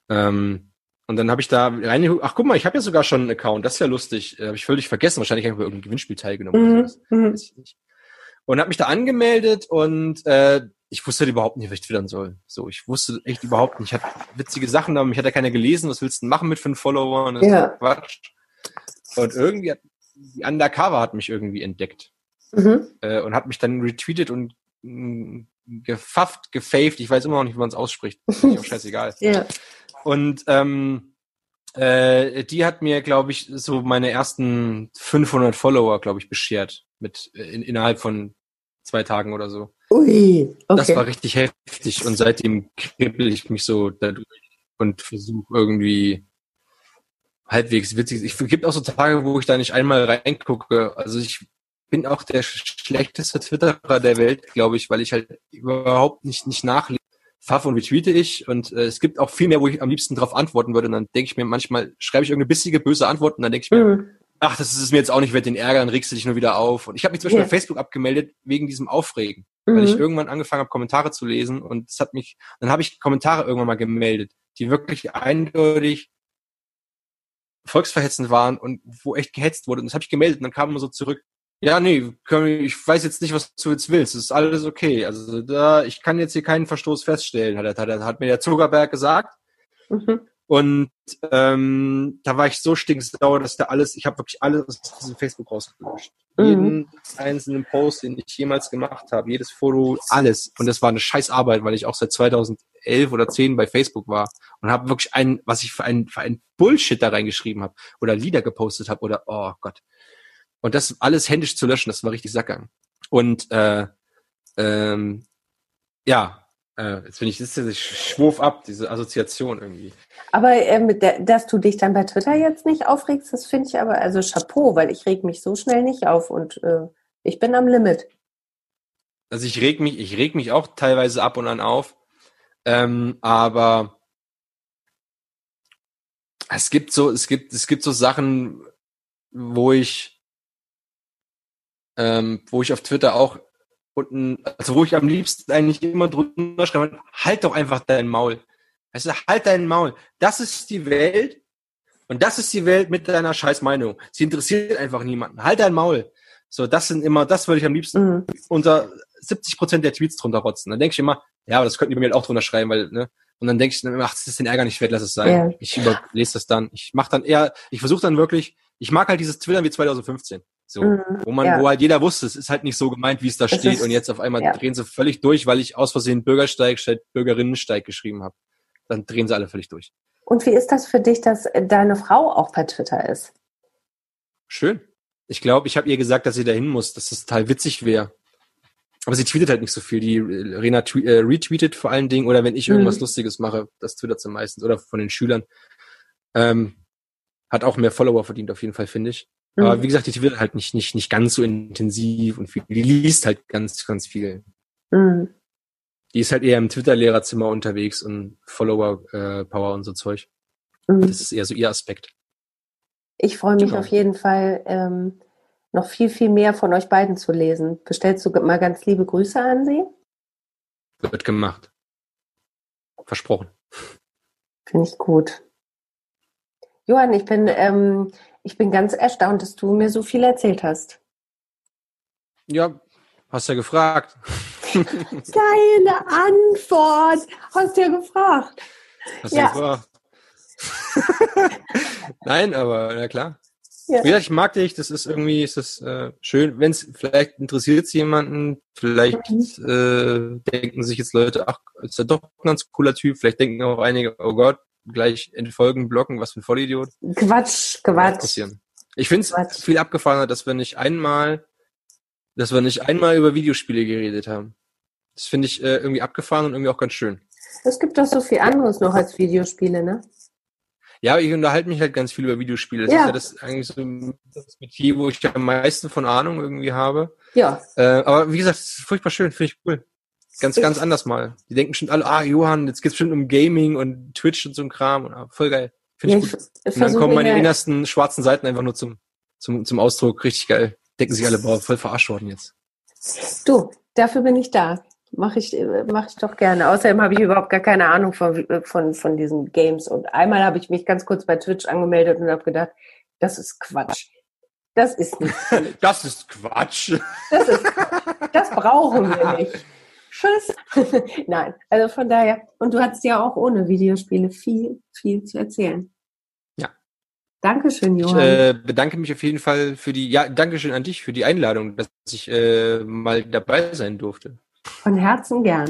Ähm, und dann habe ich da rein, ach guck mal, ich habe ja sogar schon einen Account. Das ist ja lustig. Äh, habe ich völlig vergessen. Wahrscheinlich habe ich bei irgendeinem Gewinnspiel teilgenommen. oder Mhm. sowas. Mhm. Weiß ich nicht. Und habe mich da angemeldet und äh, ich wusste halt überhaupt nicht, was ich twittern soll. So, ich wusste echt überhaupt nicht. Ich hatte witzige Sachen, aber mich hat ja keiner gelesen. Was willst du denn machen mit fünf Followern? Das ist Ja. doch Quatsch. Und irgendwie hat die Undercover hat mich irgendwie entdeckt Mhm. äh, und hat mich dann retweetet und mh, gefafft, gefaved. Ich weiß immer noch nicht, wie man es ausspricht. Ist auch scheißegal. Ja. Und ähm, äh, die hat mir, glaube ich, so meine ersten 500 Follower, glaube ich, beschert mit äh, in, innerhalb von zwei Tagen oder so. Ui, Das war okay. richtig heftig und seitdem kribbel ich mich so dadurch und versuche irgendwie halbwegs witzig. Ich gibt auch so Tage, wo ich da nicht einmal reingucke. Also ich bin auch der schlechteste Twitterer der Welt, glaube ich, weil ich halt überhaupt nicht nicht nachlese. Pfaff und retweete ich und äh, es gibt auch viel mehr, wo ich am liebsten drauf antworten würde. Und dann denke ich mir manchmal, schreibe ich irgendeine bissige, böse Antwort und dann denke ich mir, Mhm. ach, das ist es mir jetzt auch nicht wert, den Ärger, dann regst du dich nur wieder auf. Und ich habe mich zum Beispiel Ja. bei Facebook abgemeldet wegen diesem Aufregen weil ich Mhm. irgendwann angefangen habe, Kommentare zu lesen und es hat mich, dann habe ich Kommentare irgendwann mal gemeldet, die wirklich eindeutig volksverhetzend waren und wo echt gehetzt wurde. Und das habe ich gemeldet und dann kam immer so zurück, ja, nee, können ich weiß jetzt nicht, was du jetzt willst. Es ist alles okay. Also da, ich kann jetzt hier keinen Verstoß feststellen, hat, hat, hat mir der Zuckerberg gesagt. Mhm. Und ähm, da war ich so stinksauer, dass da alles, ich habe wirklich alles aus diesem Facebook rausgelöscht. Mhm. Jeden einzelnen Post, den ich jemals gemacht habe, jedes Foto, alles. Und das war eine scheiß Arbeit, weil ich auch seit 2011 oder 10 bei Facebook war und habe wirklich ein, was ich für ein, für ein Bullshit da reingeschrieben habe oder Lieder gepostet habe oder, oh Gott. Und das alles händisch zu löschen, das war richtig Sackgang. Und äh, ähm, ja, äh, jetzt bin ich, das ist, ich schwurf ab, diese Assoziation irgendwie. Aber ähm, da- dass du dich dann bei Twitter jetzt nicht aufregst, das finde ich aber, also Chapeau, weil ich reg mich so schnell nicht auf und äh, ich bin am Limit. Also ich reg mich, ich reg mich auch teilweise ab und an auf. Ähm, aber es gibt so, es gibt, es gibt so Sachen, wo ich, ähm, wo ich auf Twitter auch unten, also wo ich am liebsten eigentlich immer drunter schreibe, halt doch einfach dein Maul. Du, halt dein Maul. Das ist die Welt und das ist die Welt mit deiner scheiß Meinung. Sie interessiert einfach niemanden. Halt dein Maul. So, das sind immer, das würde ich am liebsten Mhm. unter 70 Prozent der Tweets drunter rotzen. Dann denke ich immer, ja, aber das könnten die bei mir halt auch drunter schreiben, weil, ne? Und dann denke ich, ach, das ist den Ärger nicht wert, lass es sein. Ja. Ich überlese das dann. Ich mache dann eher, ich versuche dann wirklich, ich mag halt dieses Twittern wie 2015. So, Mhm. wo man, Ja. wo halt jeder wusste, es ist halt nicht so gemeint, wie es da Es steht. ist- und jetzt auf einmal ja. drehen sie völlig durch, weil ich aus Versehen Bürgersteig statt Bürgerinnensteig geschrieben habe. Dann drehen sie alle völlig durch. Und wie ist das für dich, dass deine Frau auch bei Twitter ist? Schön. Ich glaube, ich habe ihr gesagt, dass sie dahin muss, dass das total witzig wäre. Aber sie tweetet halt nicht so viel. Die äh, Rena äh, retweetet vor allen Dingen oder wenn ich irgendwas Mhm. Lustiges mache, das twittert sie meistens oder von den Schülern. Ähm, hat auch mehr Follower verdient auf jeden Fall, finde ich. Aber Mhm. wie gesagt, die twittert halt nicht, nicht, nicht ganz so intensiv und viel. Die liest halt ganz, ganz viel. Mhm. Die ist halt eher im Twitter-Lehrerzimmer unterwegs und Follower-Power und so Zeug. Mhm. Das ist eher so ihr Aspekt. Ich freue mich Genau. auf jeden Fall, ähm, noch viel, viel mehr von euch beiden zu lesen. Bestellst du mal ganz liebe Grüße an sie? Wird gemacht. Versprochen. Finde ich gut. Johann, ich bin, ähm, ich bin ganz erstaunt, dass du mir so viel erzählt hast. Ja, hast ja gefragt. Geile Antwort. Hast du ja gefragt. Hast ja gefragt. Nein, aber na klar. Ja. Wie gesagt, ich mag dich, das ist irgendwie, ist das äh, schön, wenn es, vielleicht interessiert es jemanden, vielleicht mhm. äh, denken sich jetzt Leute, ach, ist ja doch ein ganz cooler Typ, vielleicht denken auch einige, oh Gott, gleich entfolgen, blocken, was für ein Vollidiot. Quatsch, Quatsch. Ich finde es viel abgefahrener, dass wir nicht einmal, dass wir nicht einmal über Videospiele geredet haben. Das finde ich äh, irgendwie abgefahren und irgendwie auch ganz schön. Es gibt doch so viel anderes noch als Videospiele, ne? Ja, ich unterhalte mich halt ganz viel über Videospiele. Das ja. ist ja das eigentlich so das Metier, wo ich am meisten von Ahnung irgendwie habe. Ja. Äh, aber wie gesagt, es ist furchtbar schön, finde ich cool. Ganz, ich, ganz anders mal. Die denken schon alle, ah, Johann, jetzt geht's bestimmt um Gaming und Twitch und so ein Kram. Und, ah, voll geil. Finde ich ja, gut. Ich, und dann kommen meine innersten schwarzen Seiten einfach nur zum, zum, zum Ausdruck. Richtig geil. Denken sich alle, boah, voll verarscht worden jetzt. Du, dafür bin ich da. Mache ich, mach ich doch gerne. Außerdem habe ich überhaupt gar keine Ahnung von, von, von diesen Games. Und einmal habe ich mich ganz kurz bei Twitch angemeldet und habe gedacht, das ist Quatsch. Das ist nicht. Das ist Quatsch. Das ist Quatsch. Das brauchen wir nicht. Tschüss. Nein, also von daher. Und du hattest ja auch ohne Videospiele viel, viel zu erzählen. Ja. Dankeschön, Johann. Ich äh, bedanke mich auf jeden Fall für die, ja, Dankeschön an dich für die Einladung, dass ich äh, mal dabei sein durfte. Von Herzen gern.